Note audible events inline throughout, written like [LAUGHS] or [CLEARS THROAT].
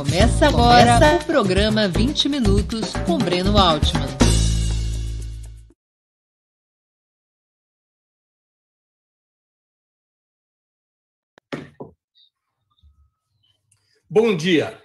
Começa agora Começa. o programa 20 Minutos com Breno Altman. Bom dia.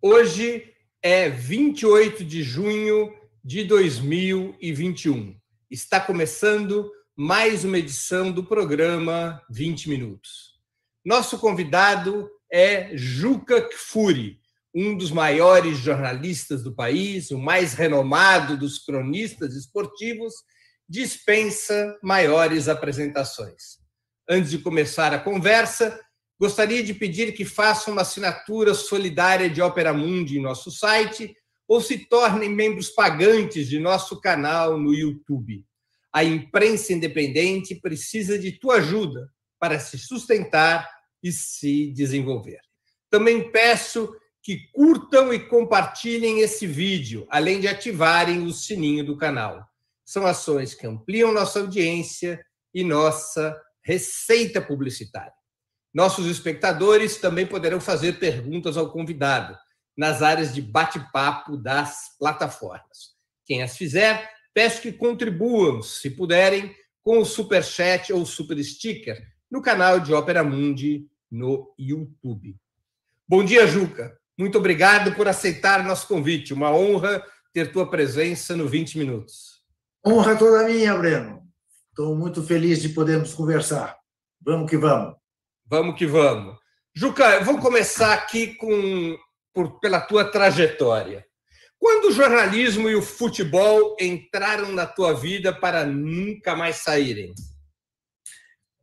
Hoje é 28 de junho de 2021. Está começando mais uma edição do programa 20 Minutos. Nosso convidado é Juca Kfouri, um dos maiores jornalistas do país, o mais renomado dos cronistas esportivos, dispensa maiores apresentações. Antes de começar a conversa, gostaria de pedir que façam uma assinatura solidária de Opera Mundi em nosso site ou se tornem membros pagantes de nosso canal no YouTube. A imprensa independente precisa de tua ajuda para se sustentar e se desenvolver. Também peço que curtam e compartilhem esse vídeo, além de ativarem o sininho do canal. São ações que ampliam nossa audiência e nossa receita publicitária. Nossos espectadores também poderão fazer perguntas ao convidado nas áreas de bate-papo das plataformas. Quem as fizer, peço que contribuam, se puderem, com o super chat ou super sticker no canal de Ópera Mundi no YouTube. Bom dia, Juca. Muito obrigado por aceitar nosso convite. Uma honra ter tua presença no 20 Minutos. Honra toda minha, Breno. Estou muito feliz de podermos conversar. Vamos que vamos. Vamos que vamos. Juca, eu vou começar aqui com por, pela tua trajetória. Quando o jornalismo e o futebol entraram na tua vida para nunca mais saírem?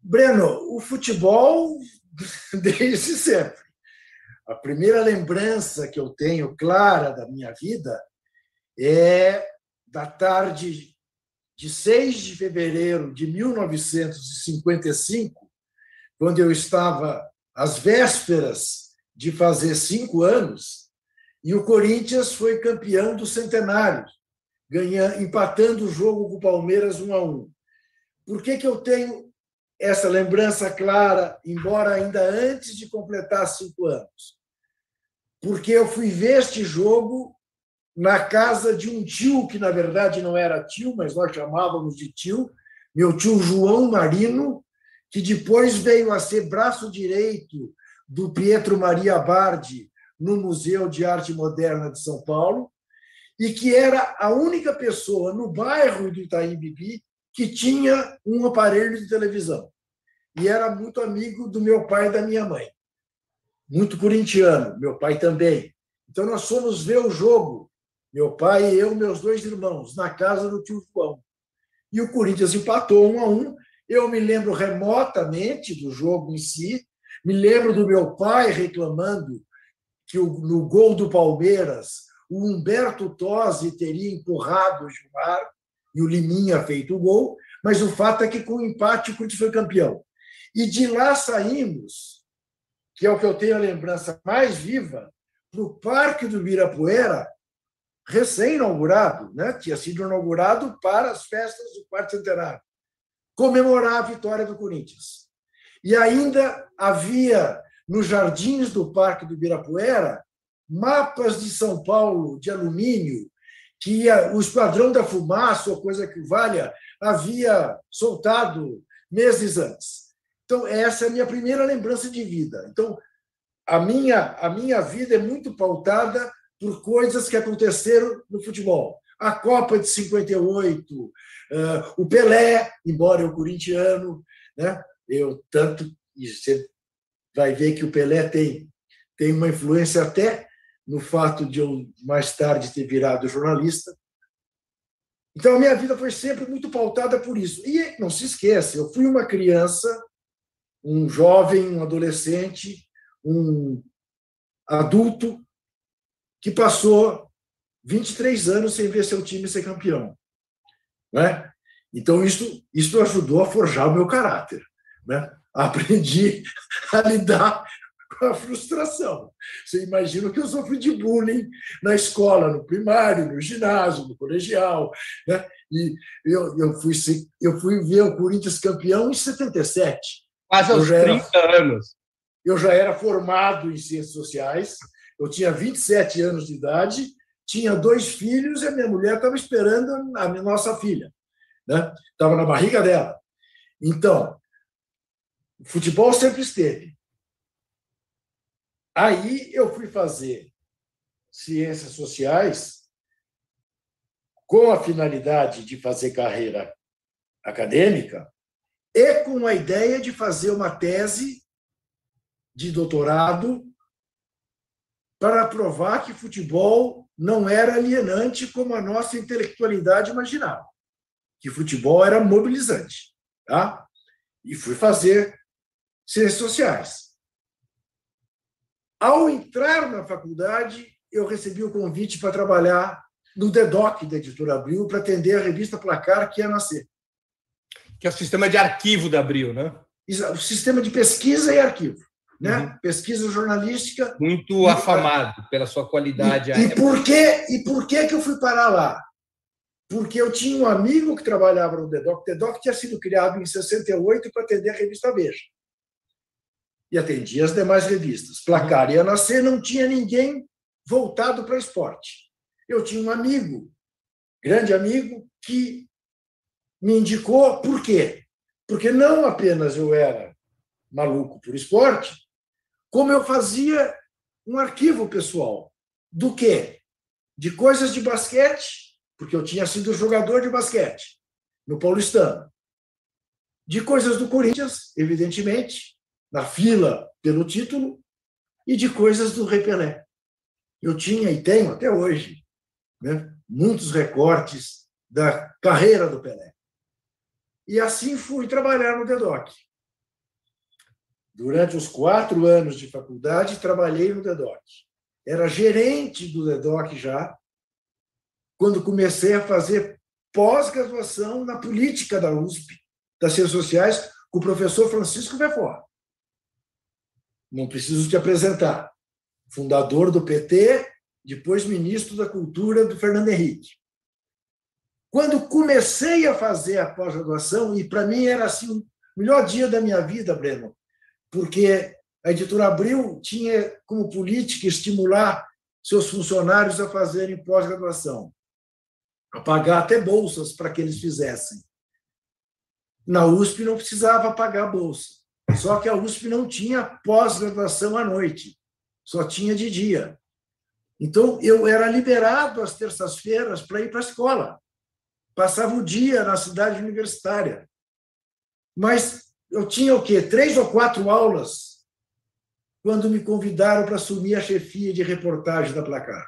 Breno, o futebol [LAUGHS] desde sempre. A primeira lembrança que eu tenho clara da minha vida é da tarde de 6 de fevereiro de 1955, quando eu estava às vésperas de fazer cinco anos, e o Corinthians foi campeão do centenário, empatando o jogo com o Palmeiras 1 a 1. Por que, que eu tenho essa lembrança clara, embora ainda antes de completar cinco anos, porque eu fui ver este jogo na casa de um tio, que na verdade não era tio, mas nós chamávamos de tio, meu tio João Marino, que depois veio a ser braço direito do Pietro Maria Bardi no Museu de Arte Moderna de São Paulo, e que era a única pessoa no bairro do Itaim Bibi que tinha um aparelho de televisão. E era muito amigo do meu pai e da minha mãe. Muito corintiano, meu pai também. Então nós fomos ver o jogo, meu pai e eu, meus dois irmãos, na casa do tio João. E o Corinthians empatou um a um. Eu me lembro remotamente do jogo em si, me lembro do meu pai reclamando que no gol do Palmeiras o Humberto Tosi teria empurrado o Gilmar e o Liminha feito o gol, mas o fato é que com o empate o Corinthians foi campeão. E de lá saímos, que é o que eu tenho a lembrança mais viva, para o Parque do Ibirapuera, recém-inaugurado, né? tinha sido inaugurado para as festas do quarto centenário, comemorar a vitória do Corinthians. E ainda havia, nos jardins do Parque do Ibirapuera, mapas de São Paulo de alumínio que o Esquadrão da Fumaça, ou coisa que valha, havia soltado meses antes. Então, essa é a minha primeira lembrança de vida. Então, a minha, a minha vida é muito pautada por coisas que aconteceram no futebol. A Copa de 58, uh, o Pelé, embora eu corintiano, né? eu tanto. E você vai ver que o Pelé tem, tem uma influência até no fato de eu mais tarde ter virado jornalista. Então, a minha vida foi sempre muito pautada por isso. E não se esqueça, eu fui uma criança, um jovem, um adolescente, um adulto que passou 23 anos sem ver seu time ser campeão. Né? Então, isso, isso ajudou a forjar o meu caráter. Né? Aprendi [LAUGHS] a lidar a frustração. Você imagina que eu sofri de bullying na escola, no primário, no ginásio, no colegial. Né? E eu, eu, fui, eu fui ver o Corinthians campeão em 77. Quase aos 30 era, anos. Eu já era formado em ciências sociais, Eu tinha 27 anos de idade, tinha dois filhos e a minha mulher estava esperando a nossa filha. Né? Estava na barriga dela. Então, o futebol sempre esteve. Aí eu fui fazer ciências sociais com a finalidade de fazer carreira acadêmica e com a ideia de fazer uma tese de doutorado para provar que futebol não era alienante como a nossa intelectualidade imaginava, que futebol era mobilizante, tá? E fui fazer ciências sociais. Ao entrar na faculdade, eu recebi o convite para trabalhar no DEDOC da Editora Abril para atender a revista Placar que ia nascer. Que é o sistema de arquivo da Abril, né? O sistema de pesquisa e arquivo. Né? Uhum. Pesquisa jornalística. Muito afamado pela sua qualidade. E, e por, que, e por que, que eu fui parar lá? Porque eu tinha um amigo que trabalhava no DEDOC. O DEDOC tinha sido criado em 68 para atender a revista Veja. E atendia as demais revistas. Placar ia nascer, não tinha ninguém voltado para esporte. Eu tinha um amigo, grande amigo, que me indicou por quê? Porque não apenas eu era maluco por esporte, como eu fazia um arquivo pessoal. Do quê? De coisas de basquete, porque eu tinha sido jogador de basquete no Paulistano. De coisas do Corinthians, evidentemente, na fila pelo título, e de coisas do Rei Pelé. Eu tinha e tenho até hoje né, muitos recortes da carreira do Pelé. E assim fui trabalhar no DEDOC. Durante os quatro anos de faculdade, trabalhei no DEDOC. Era gerente do DEDOC já, quando comecei a fazer pós-graduação na política da USP, das Ciências Sociais, com o professor Francisco Vefort. Não preciso te apresentar. Fundador do PT, depois ministro da Cultura do Fernando Henrique. Quando comecei a fazer a pós-graduação, e para mim era assim o melhor dia da minha vida, Breno, porque a editora Abril tinha como política estimular seus funcionários a fazerem pós-graduação, a pagar até bolsas para que eles fizessem. Na USP não precisava pagar bolsa, só que a USP não tinha pós-graduação à noite, só tinha de dia. Então, eu era liberado às terças-feiras para ir para a escola passava o dia na cidade universitária. Mas eu tinha o quê? Três ou quatro aulas quando me convidaram para assumir a chefia de reportagem da Placar.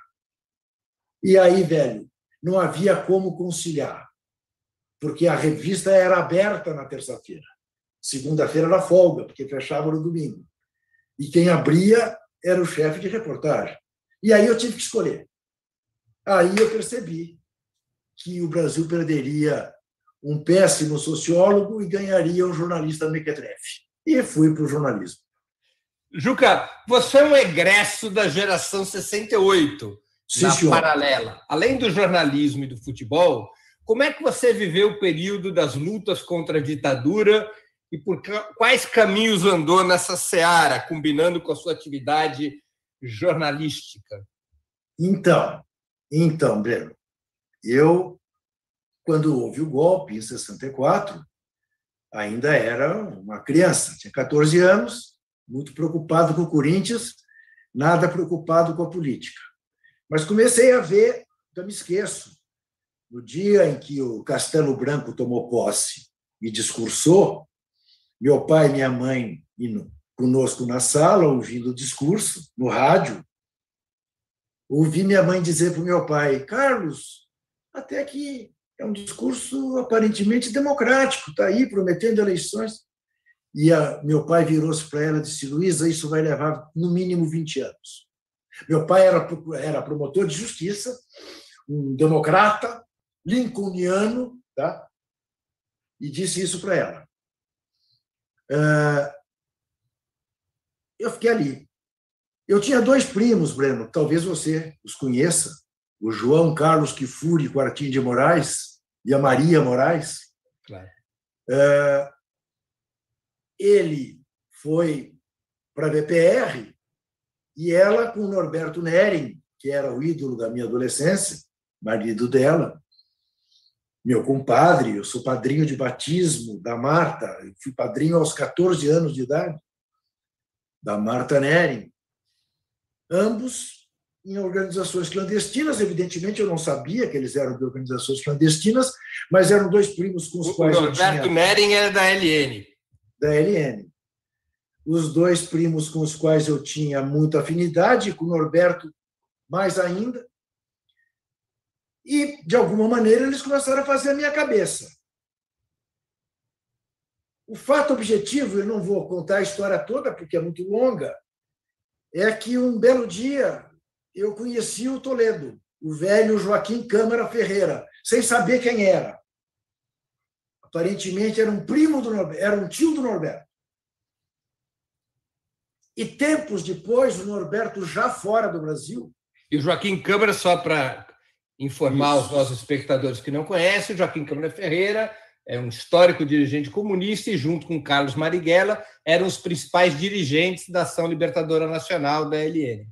E aí, velho, não havia como conciliar, porque a revista era aberta na terça-feira. Segunda-feira era folga, porque fechava no domingo. E quem abria era o chefe de reportagem. E aí eu tive que escolher. Aí eu percebi que o Brasil perderia um péssimo sociólogo e ganharia um jornalista mequetrefe. E fui para o jornalismo. Juca, você é um egresso da geração 68, Sim, na senhor. paralela. Além do jornalismo e do futebol, como é que você viveu o período das lutas contra a ditadura e por quais caminhos andou nessa seara, combinando com a sua atividade jornalística? Então, então, Breno, eu, quando houve o golpe, em 64, ainda era uma criança, tinha 14 anos, muito preocupado com o Corinthians, nada preocupado com a política. Mas comecei a ver, então me esqueço, no dia em que o Castelo Branco tomou posse e discursou, meu pai e minha mãe indo conosco na sala, ouvindo o discurso, no rádio, ouvi minha mãe dizer para o meu pai: Carlos, até que é um discurso aparentemente democrático, está aí prometendo eleições. E a, meu pai virou-se para ela e disse: Luísa, isso vai levar no mínimo 20 anos. Meu pai era, era promotor de justiça, um democrata, lincolniano, tá? e disse isso para ela. Uh, eu fiquei ali. Eu tinha dois primos, Breno, talvez você os conheça, o João Carlos Kifuri Quartim de Moraes e a Maria Moraes. Claro. É, ele foi para a VPR e ela com o Norberto Nering, que era o ídolo da minha adolescência, marido dela, meu compadre, eu sou padrinho de batismo da Marta, eu fui padrinho aos 14 anos de idade, da Marta Nering. Ambos em organizações clandestinas, evidentemente eu não sabia que eles eram de organizações clandestinas, mas eram dois primos com os o quais Norberto eu tinha... Nering era da LN. Da LN. Os dois primos com os quais eu tinha muita afinidade, com o Norberto mais ainda, e, de alguma maneira, eles começaram a fazer a minha cabeça. O fato objetivo, eu não vou contar a história toda, porque é muito longa, é que um belo dia eu conheci o Toledo, o velho Joaquim Câmara Ferreira, sem saber quem era. Aparentemente era um primo do Norberto, era um tio do Norberto. E tempos depois, o Norberto já fora do Brasil. E o Joaquim Câmara, só para informar Isso. os nossos espectadores que não conhecem, Joaquim Câmara Ferreira é um histórico dirigente comunista e, junto com Carlos Marighella, eram os principais dirigentes da Ação Libertadora Nacional da LN.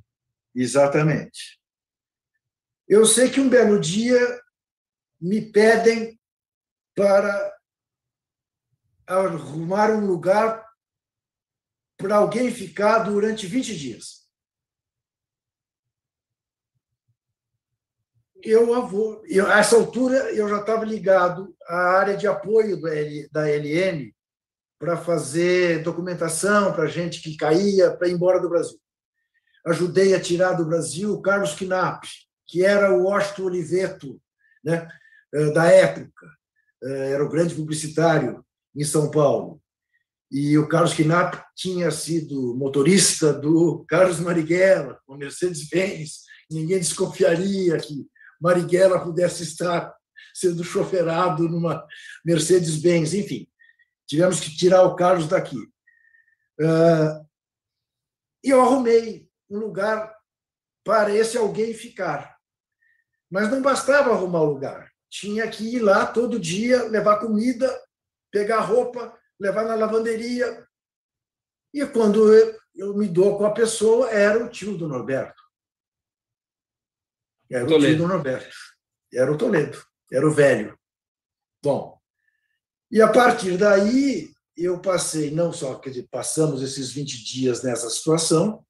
Exatamente. Eu sei que um belo dia me pedem para arrumar um lugar para alguém ficar durante 20 dias. eu vou. Eu, a essa altura, eu já estava ligado à área de apoio da LN para fazer documentação para gente que caía para ir embora do Brasil. Ajudei a tirar do Brasil o Carlos Knapp, que era o Washington Oliveto né, eh, da época, eh, era o grande publicitário em São Paulo. E o Carlos Knapp tinha sido motorista do Carlos Marighella, com Mercedes-Benz. Ninguém desconfiaria que Marighella pudesse estar sendo choferado numa Mercedes-Benz, enfim. Tivemos que tirar o Carlos daqui. Uh, e eu arrumei um lugar para esse alguém ficar. Mas não bastava arrumar o lugar. Tinha que ir lá todo dia, levar comida, pegar roupa, levar na lavanderia. E quando eu, eu me dou com a pessoa, era o tio do Norberto. Era Toledo. o tio do Norberto. Era o Toledo, era o velho. Bom, e a partir daí eu passei, não só, quer dizer, passamos esses 20 dias nessa situação,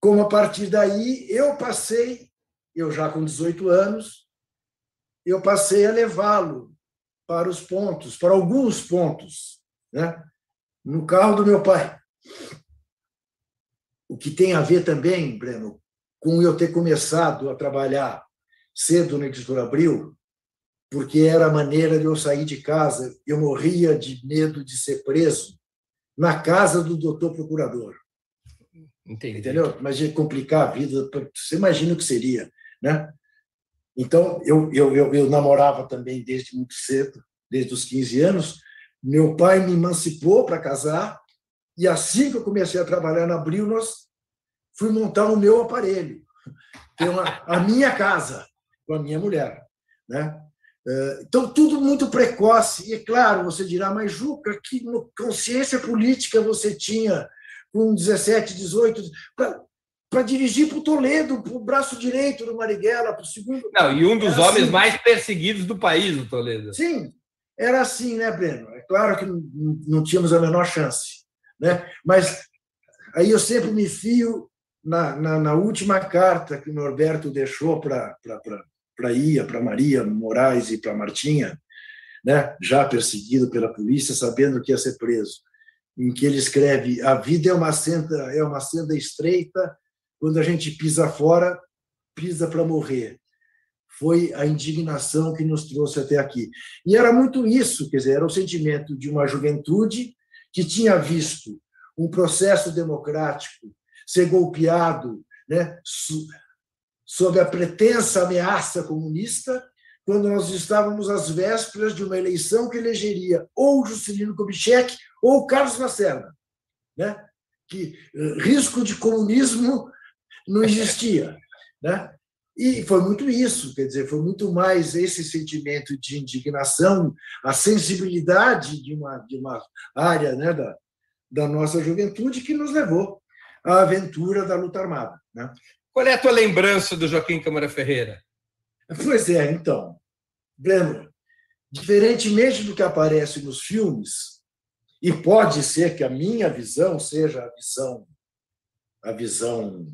como a partir daí eu passei, eu já com 18 anos, eu passei a levá-lo para os pontos, para alguns pontos, né? no carro do meu pai. O que tem a ver também, Breno, com eu ter começado a trabalhar cedo na Editora Abril, porque era a maneira de eu sair de casa. Eu morria de medo de ser preso na casa do doutor procurador. Entendi. Entendeu? Imagina complicar a vida, você imagina o que seria, né? Então, eu, eu, eu, eu namorava também desde muito cedo, desde os 15 anos. Meu pai me emancipou para casar, e assim que eu comecei a trabalhar na Abril, nós fui montar o meu aparelho, ter uma, a minha casa com a minha mulher. Né? Eh, então, tudo muito precoce. E, é claro, você dirá, mas Juca, que consciência política você tinha com 17, 18, para dirigir para o Toledo, para o braço direito do Marighella, para o segundo. Não, e um dos era homens assim. mais perseguidos do país, o Toledo. Sim, era assim, né, Breno? É claro que não, tínhamos a menor chance. Né? Mas aí eu sempre me fio na, na, na última carta que o Norberto deixou para para Ia, para Maria Moraes e para Martinha, né, já perseguido pela polícia, sabendo que ia ser preso, em que ele escreve: a vida é uma senda é uma senda estreita, quando a gente pisa fora, pisa para morrer. Foi a indignação que nos trouxe até aqui. E era muito isso, quer dizer, era o sentimento de uma juventude que tinha visto um processo democrático ser golpeado né, sob a pretensa ameaça comunista, quando nós estávamos às vésperas de uma eleição que elegeria ou Juscelino Kubitschek ou Carlos Lacerda, né? que uh, risco de comunismo não existia. [LAUGHS] Né? E foi muito isso, quer dizer, foi muito mais esse sentimento de indignação, a sensibilidade de uma, de uma área né, da, da nossa juventude que nos levou a aventura da luta armada. Né? Qual é a tua lembrança do Joaquim Câmara Ferreira? Pois é, então, Breno, diferentemente do que aparece nos filmes, e pode ser que a minha visão seja a visão, a visão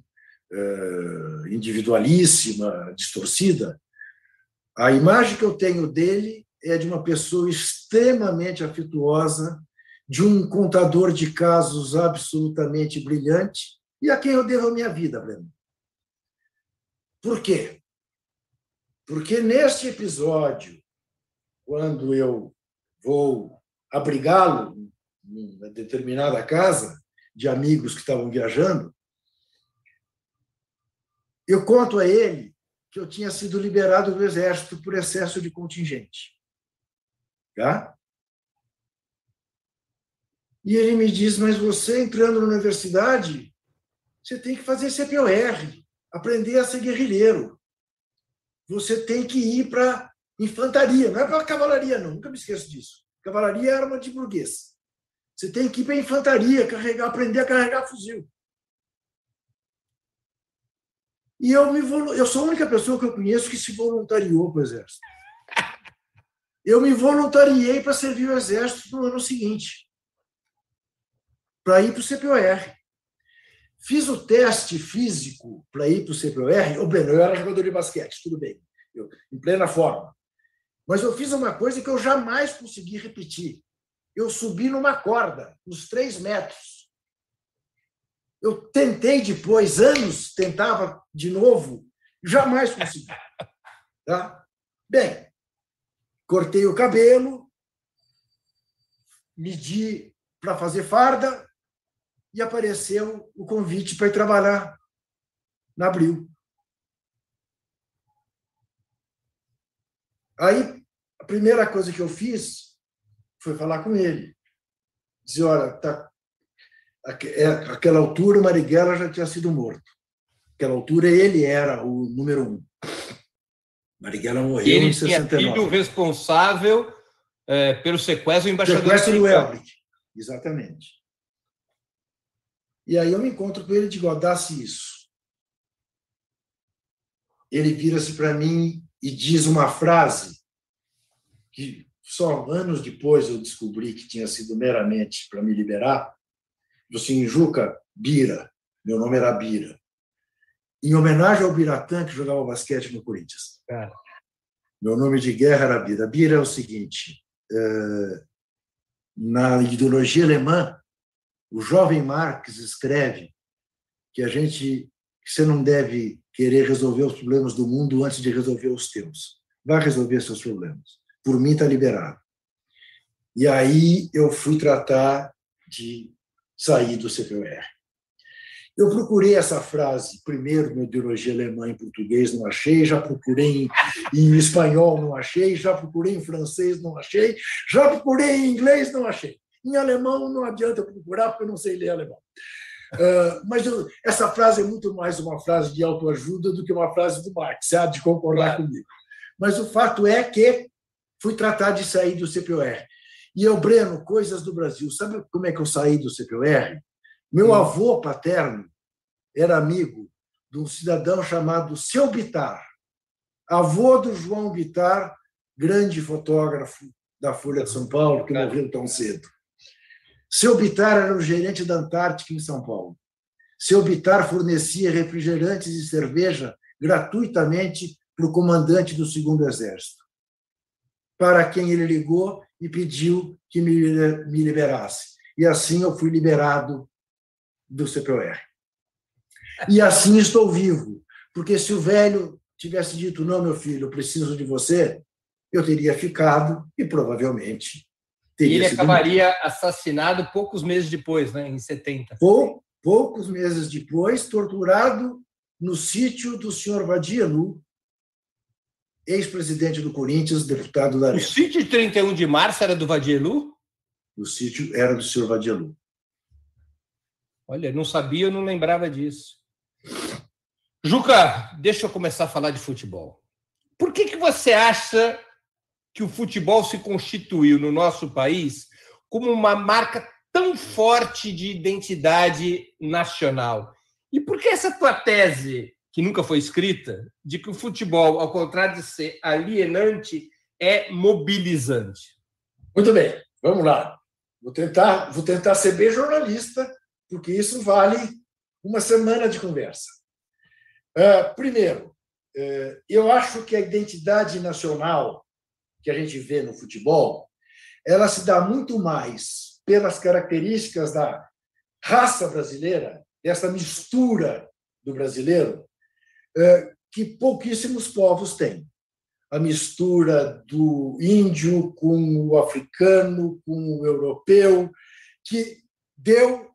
uh, individualíssima, distorcida, a imagem que eu tenho dele é de uma pessoa extremamente afetuosa, de um contador de casos absolutamente brilhante e a quem eu devo a minha vida, Breno. Por quê? Porque neste episódio, quando eu vou abrigá-lo numa determinada casa de amigos que estavam viajando, eu conto a ele que eu tinha sido liberado do exército por excesso de contingente. Tá? E ele me diz: Mas você entrando na universidade, você tem que fazer CPOR, aprender a ser guerrilheiro. Você tem que ir para infantaria, não é para cavalaria, não, nunca me esqueço disso. Cavalaria era uma de burguês. Você tem que ir para infantaria, carregar, aprender a carregar fuzil. E eu, me, eu sou a única pessoa que eu conheço que se voluntariou para o Exército. [LAUGHS] Eu me voluntariei para servir o Exército no ano seguinte, para ir para o CPOR. Fiz o teste físico para ir para o CPOR. Ô, Breno, eu era jogador de basquete, tudo bem, eu, em plena forma. Mas eu fiz uma coisa que eu jamais consegui repetir. Eu subi numa corda, uns três metros. Eu tentei depois, anos, tentava de novo, jamais consegui. [LAUGHS] Tá? Bem, cortei o cabelo, medi para fazer farda e apareceu o convite para ir trabalhar na Abril. Aí, a primeira coisa que eu fiz foi falar com ele. Dizer, olha, tá, é, aquela altura o Marighella já tinha sido morto. Aquela altura ele era o número um. Marighella morreu ele em 69. Ele tinha responsável é, pelo sequestro do embaixador. Sequestro do Elbrick, exatamente. E aí eu me encontro com ele e digo, dá-se isso. Ele vira-se para mim e diz uma frase que só anos depois eu descobri que tinha sido meramente para me liberar. Do assim, Juca, Bira, meu nome era Bira. Em homenagem ao Biratã, que jogava basquete no Corinthians. Meu nome de guerra era Bira. Bira é o seguinte: é, na ideologia alemã, o jovem Marx escreve que a gente que você não deve querer resolver os problemas do mundo antes de resolver os teus. Vai resolver seus problemas. Por mim está liberado. E aí eu fui tratar de sair do CPR. Eu procurei essa frase primeiro na ideologia alemã em português, não achei, já procurei em, em, espanhol, não achei, já procurei em francês, não achei, já procurei em inglês, não achei. Em alemão não adianta procurar, porque eu não sei ler alemão. Uh, mas eu, essa frase é muito mais uma frase de autoajuda do que uma frase do Marx, você há de concordar claro. comigo. Mas o fato é que fui tratar de sair do CPOR. E eu, Breno, coisas do Brasil. Sabe como é que eu saí do CPOR? Meu hum. avô paterno era amigo de um cidadão chamado Seu Bitar, avô do João Bitar, grande fotógrafo da Folha de São Paulo, que morreu tão cedo. Seu Bitar era o gerente da Antártica em São Paulo. Seu Bitar fornecia refrigerantes e cerveja gratuitamente para o comandante do segundo exército, para quem ele ligou e pediu que me, liberasse. E assim eu fui liberado do CPOR. E assim estou vivo, porque se o velho tivesse dito não, meu filho, eu preciso de você, eu teria ficado e provavelmente e ele acabaria assassinado poucos meses depois, né, em 70. Pou, poucos meses depois, torturado no sítio do senhor Vadielu, ex-presidente do Corinthians, deputado da Arena. O sítio de 31 de março era do Vadielu? O sítio era do senhor Vadielu. Olha, não sabia, eu não lembrava disso. Juca, deixa eu começar a falar de futebol. Por que, que você acha que o futebol se constituiu no nosso país como uma marca tão forte de identidade nacional? E por que essa tua tese, que nunca foi escrita, de que o futebol, ao contrário de ser alienante, é mobilizante? Muito bem, vamos lá. Vou tentar, vou tentar ser bem jornalista, porque isso vale uma semana de conversa. Uh, primeiro, uh, eu acho que a identidade nacional que a gente vê no futebol, ela se dá muito mais pelas características da raça brasileira, dessa mistura do brasileiro, uh, que pouquíssimos povos têm. A mistura do índio com o africano, com o europeu, que deu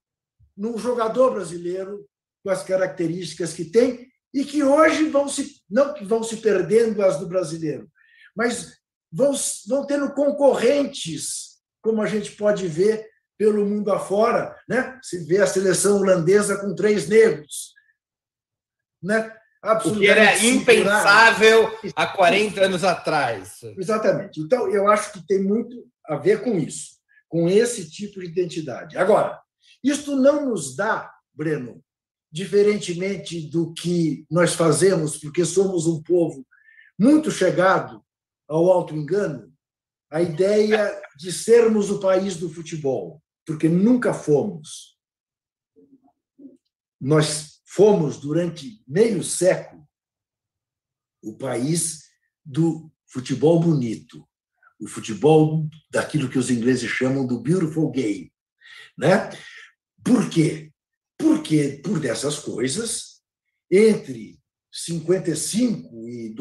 num jogador brasileiro com as características que tem e que hoje vão se não que vão se perdendo as do brasileiro, mas vão, vão tendo concorrentes, como a gente pode ver pelo mundo afora, né? Se vê a seleção holandesa com três negros, né? O que era impensável há 40 anos atrás. Exatamente. Então, eu acho que tem muito a ver com isso, com esse tipo de identidade. Agora, isto não nos dá, Breno, diferentemente do que nós fazemos, porque somos um povo muito chegado ao auto-engano, a ideia de sermos o país do futebol, porque nunca fomos. Nós fomos, durante meio século, o país do futebol bonito, o futebol daquilo que os ingleses chamam do beautiful game. Né? Por quê? Porque, por dessas coisas, entre 55 e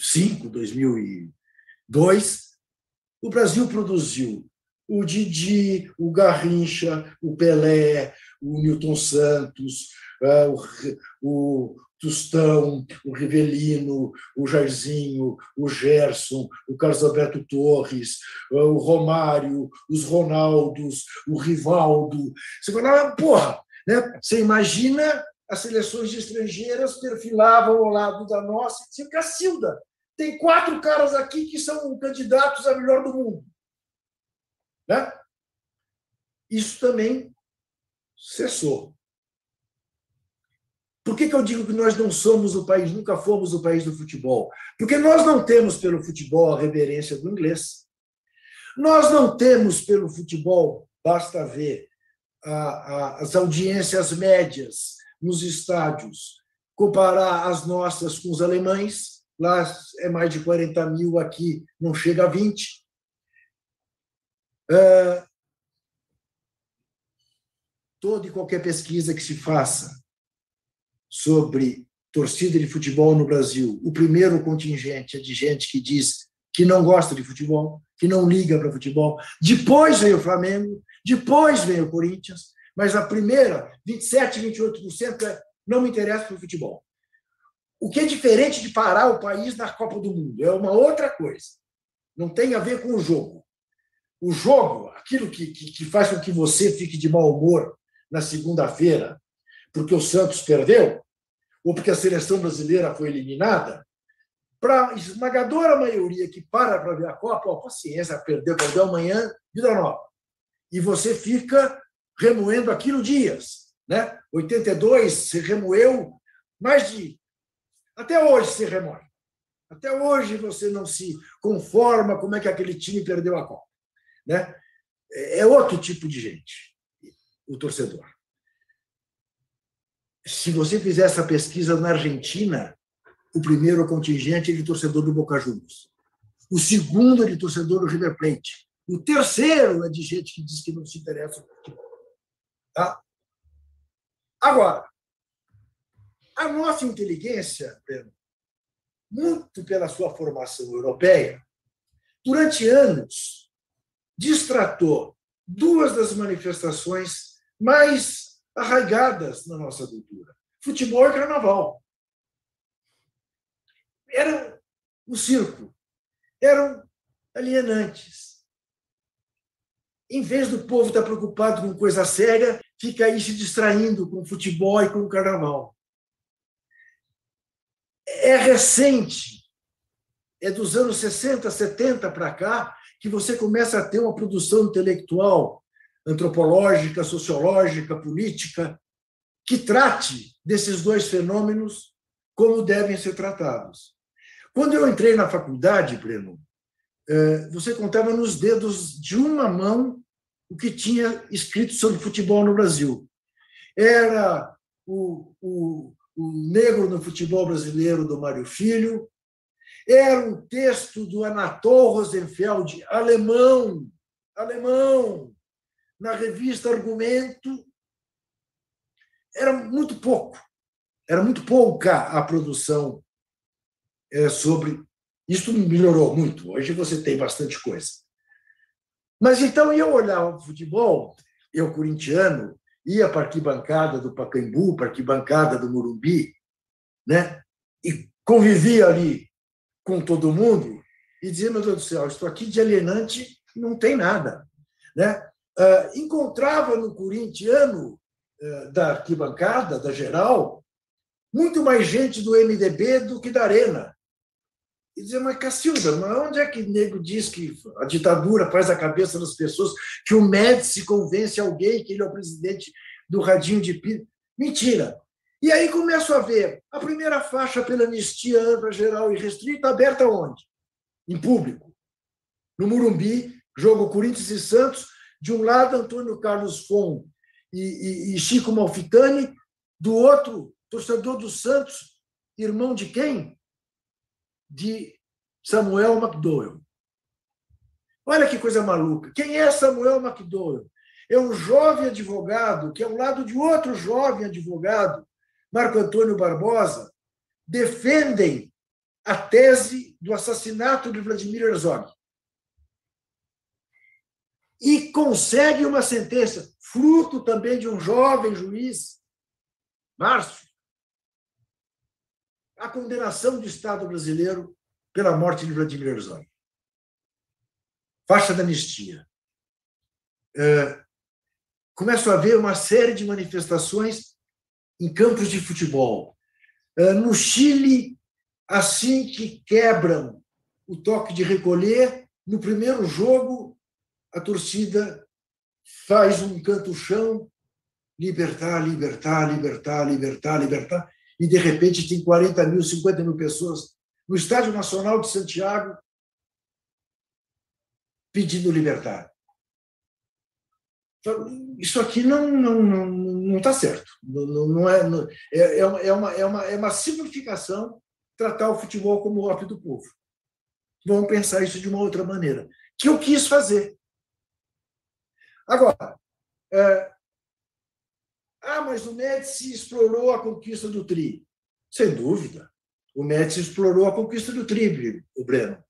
2005, 2002, o Brasil produziu o Didi, o Garrincha, o Pelé, o Newton Santos, ah, o, Tostão, o Rivelino, o Jairzinho, o Gerson, o Carlos Alberto Torres, o Romário, os Ronaldos, o Rivaldo. Você falava, porra, né? Você imagina as seleções estrangeiras perfilavam ao lado da nossa e diziam, Cacilda, tem quatro caras aqui que são candidatos a melhor do mundo. Né? Isso também cessou. Por que, que eu digo que nós não somos o país, nunca fomos o país do futebol? Porque nós não temos pelo futebol a reverência do inglês. Nós não temos pelo futebol, basta ver a, a, as audiências médias nos estádios, comparar as nossas com os alemães, lá é mais de 40 mil, aqui não chega a 20. Uh, toda e qualquer pesquisa que se faça sobre torcida de futebol no Brasil, o primeiro contingente é de gente que diz que não gosta de futebol, que não liga para futebol. Depois vem o Flamengo, depois vem o Corinthians, mas a primeira, 27, 28% é não me interessa por futebol. O que é diferente de parar o país na Copa do Mundo é uma outra coisa. Não tem a ver com o jogo. O jogo, aquilo que, que, que faz com que você fique de mau humor na segunda-feira, porque o Santos perdeu, ou porque a seleção brasileira foi eliminada, para a esmagadora maioria que para para ver a Copa, ó, paciência, perdeu, perdeu amanhã, vida nova. E você fica remoendo aquilo dias. Né? 82 se remoeu mais de. Até hoje se remoe. Até hoje você não se conforma como é que aquele time perdeu a Copa. Né? É outro tipo de gente, o torcedor se você fizer essa pesquisa na Argentina, o primeiro contingente é de torcedor do Boca Juniors. O segundo é de torcedor do River Plate. O terceiro é de gente que diz que não se interessa Tá? Agora, a nossa inteligência, muito pela sua formação europeia, durante anos, distratou duas das manifestações mais arraigadas na nossa cultura: futebol e carnaval. Era o circo, eram alienantes. Em vez do povo estar preocupado com coisa séria, fica aí se distraindo com futebol e com carnaval. É recente, é dos anos 60, 70 para cá, que você começa a ter uma produção intelectual antropológica, sociológica, política, que trate desses dois fenômenos como devem ser tratados. Quando eu entrei na faculdade, Breno, é, você contava nos dedos de uma mão o que tinha escrito sobre futebol no Brasil. Era o, o, o Negro no Futebol Brasileiro, do Mário Filho, era um texto do Anatol Rosenfeld, alemão, alemão, na revista Argumento. Era muito pouco, era muito pouca a produção é, sobre. Isso melhorou muito, hoje você tem bastante coisa. Mas então eu olhava o futebol, eu corintiano, ia para a arquibancada do Pacaembu, para a arquibancada do Morumbi, né? e convivia ali com todo mundo, e dizia, meu Deus do céu, estou aqui de alienante, não tem nada. Né? Uh, encontrava no corintiano uh, da arquibancada, da geral, muito mais gente do MDB do que da Arena. E dizia, mas Cacilda, mas onde é que nego diz que a ditadura faz a cabeça das pessoas, que o Médici convence alguém que ele é o presidente do radinho de pilha? Mentira. E aí começo a ver a primeira faixa pela anistia ampla, geral e restrita aberta onde? Em público. No Murumbi, jogo Corinthians e Santos, de um lado Antônio Carlos Fon e, e, e Chico Malfitani, do outro, torcedor do Santos, irmão de quem? De Samuel McDowell. Olha que coisa maluca. Quem é Samuel McDowell? É um jovem advogado que, ao lado de outro jovem advogado, Marco Antônio Barbosa, defendem a tese do assassinato de Vladimir Herzog. E consegue uma sentença, fruto também de um jovem juiz, Márcio, a condenação do Estado brasileiro pela morte de Vladimir Herzog. Faixa da anistia. É, começo a ver uma série de manifestações em campos de futebol. É, no Chile, assim que quebram o toque de recolher, no primeiro jogo, a torcida faz um canto-chão, libertar, libertar, libertar, libertar, libertar e de repente tem 40 mil, 50 mil pessoas no Estádio Nacional de Santiago pedindo liberdade. Isso aqui não não não não está certo. Não, não é, não, é, é, uma, é, uma, é uma simplificação tratar o futebol como ópio do povo. Vamos pensar isso de uma outra maneira. Que eu quis fazer. Agora, é, mas o Médici explorou a conquista do Tri. Sem dúvida. O Médici explorou a conquista do Tri, o Breno.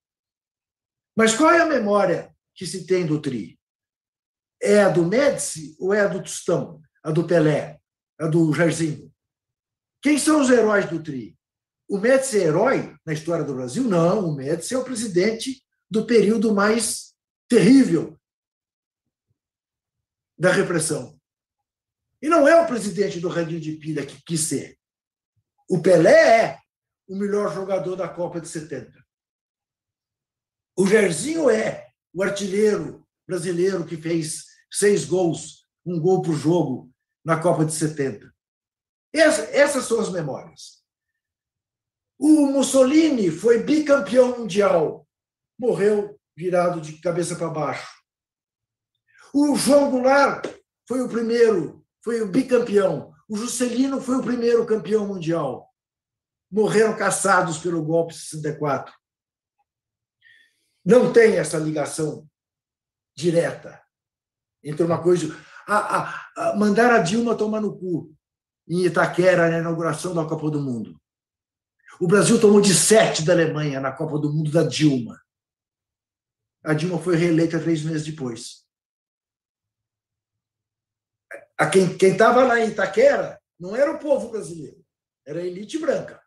Mas qual é a memória que se tem do Tri? É a do Médici ou é a do Tostão? A do Pelé? A do Jairzinho? Quem são os heróis do Tri? O Médici é herói na história do Brasil? Não, o Médici é o presidente do período mais terrível da repressão. E não é o presidente do Radinho de Pilha que quis ser. O Pelé é o melhor jogador da Copa de 70. O Jairzinho é o artilheiro brasileiro que fez seis gols, um gol por jogo na Copa de 70. essas são as memórias. O Mussolini foi bicampeão mundial, morreu virado de cabeça para baixo. O João Goulart foi o primeiro foi o bicampeão. O Juscelino foi o primeiro campeão mundial. Morreram caçados pelo golpe 64. Não tem essa ligação direta entre uma coisa. A, a, a mandar a Dilma tomar no cu em Itaquera na inauguração da Copa do Mundo. O Brasil tomou de sete da Alemanha na Copa do Mundo da Dilma. A Dilma foi reeleita três meses depois a quem estava lá em Itaquera não era o povo brasileiro, era a elite branca,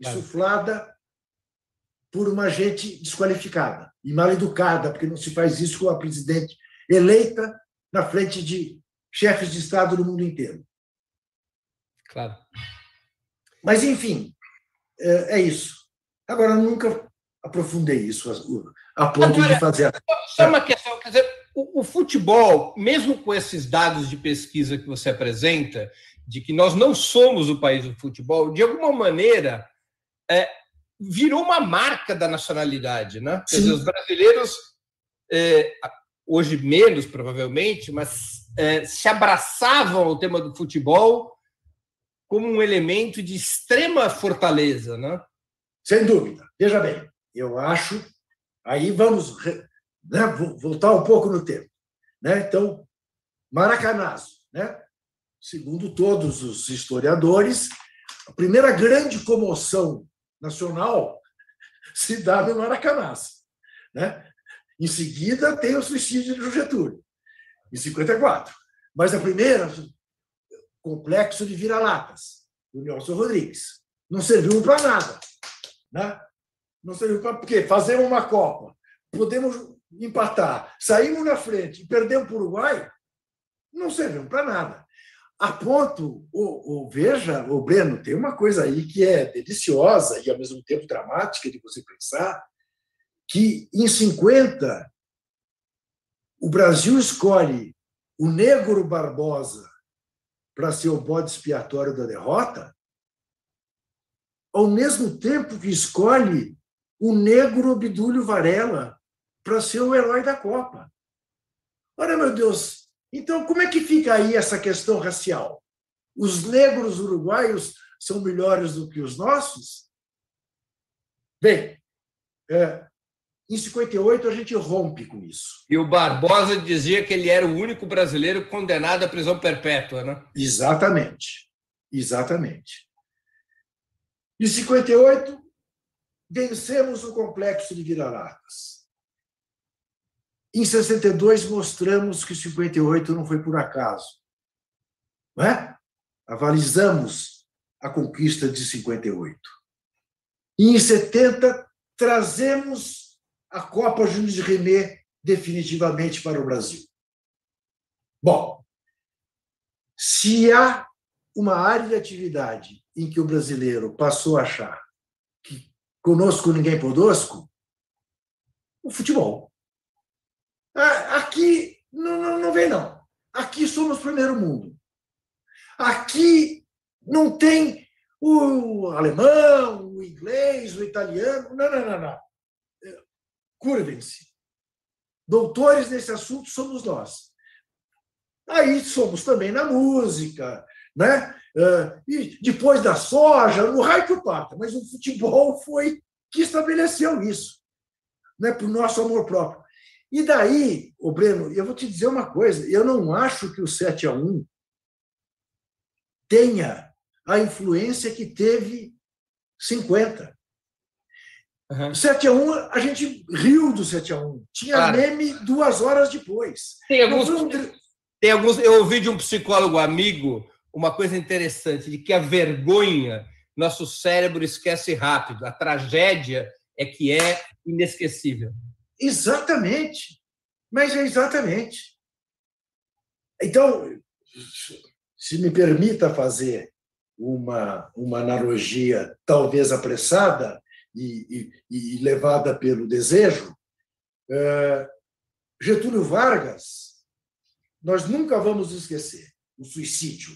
insuflada por uma gente desqualificada e mal educada, porque não se faz isso com a presidente eleita na frente de chefes de Estado do mundo inteiro. Claro. Mas, enfim, é, é isso. Agora, nunca aprofundei isso a, ponto Agora, de fazer. Só uma questão, quer dizer, o, o, futebol, mesmo com esses dados de pesquisa que você apresenta, de que nós não somos o país do futebol, de alguma maneira é, virou uma marca da nacionalidade, né? Quer dizer, os brasileiros é, hoje menos provavelmente, mas é, se abraçavam ao tema do futebol como um elemento de extrema fortaleza, né? Sem dúvida. Veja bem, eu acho. Aí vamos né, voltar um pouco no tempo. Né? Então, Maracanazo, né? segundo todos os historiadores, a primeira grande comoção nacional [LAUGHS] se dá no Maracanazo. Né? Em seguida, tem o suicídio de Getúlio, em 54. Mas a primeira, complexo de vira-latas, do Nelson Rodrigues. Não serviu para nada. Né? Não serviu para quê? Fazer uma Copa. Podemos empatar. Saímos na frente e perdemos para o Uruguai. Não serviu para nada. A ponto, o, o, veja, o Breno, tem uma coisa aí que é deliciosa e ao mesmo tempo dramática de você pensar que em 50 o Brasil escolhe o negro Barbosa para ser o bode expiatório da derrota, ao mesmo tempo que escolhe o negro Obdúlio Varela para ser o herói da Copa. Olha, meu Deus, então como é que fica aí essa questão racial? Os negros uruguaios são melhores do que os nossos? Bem, é, em 58 a gente rompe com isso. E o Barbosa dizia que ele era o único brasileiro condenado à prisão perpétua, né? Exatamente. Exatamente. Em 58 vencemos o complexo de vira-latas. Em 62 mostramos que 58 não foi por acaso. Não é? Avalizamos a conquista de 58. E em 70 trazemos a Copa Júnior de René definitivamente para o Brasil. Bom, se há uma área de atividade em que o brasileiro passou a achar que conosco ninguém podosco, o futebol. Aqui não, não, não vem, não. Aqui somos primeiro mundo. Aqui não tem o alemão, o inglês, o italiano. Não, não, não, não curvem-se. Doutores nesse assunto somos nós. Aí somos também na música, né? E depois da soja, no raio que o pata, mas o futebol foi que estabeleceu isso, né? O nosso amor próprio. E daí, o Breno, eu vou te dizer uma coisa: eu não acho que o 7 a 1 tenha a influência que teve 50. Uhum. 7 a 1 a gente riu do 7 a 1 Tinha claro. meme duas horas depois. Tem alguns, um... tem alguns. Eu ouvi de um psicólogo amigo uma coisa interessante, de que a vergonha nosso cérebro esquece rápido. A tragédia é que é inesquecível. Exatamente. Mas é exatamente. Então, se me permita fazer uma, uma analogia talvez apressada, e, e, e levada pelo desejo, é, Getúlio Vargas, nós nunca vamos esquecer o suicídio,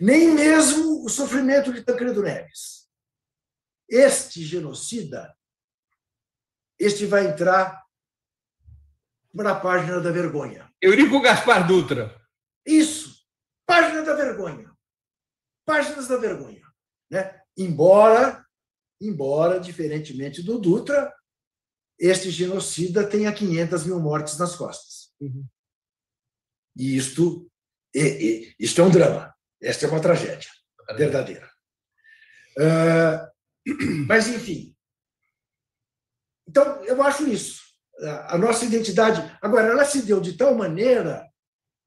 nem mesmo o sofrimento de Tancredo Neves. Este genocida, este vai entrar para a página da vergonha. Eurico Gaspar Dutra. Isso, página da vergonha. Páginas da vergonha. Né? Embora embora, diferentemente do Dutra, este genocida tenha 500 mil mortes nas costas. Uhum. E isto, e, e, isto é um drama. Esta é uma tragédia verdadeira. Uh, [CLEARS THROAT] mas, enfim. Então, eu acho isso. A nossa identidade. Agora, ela se deu de tal maneira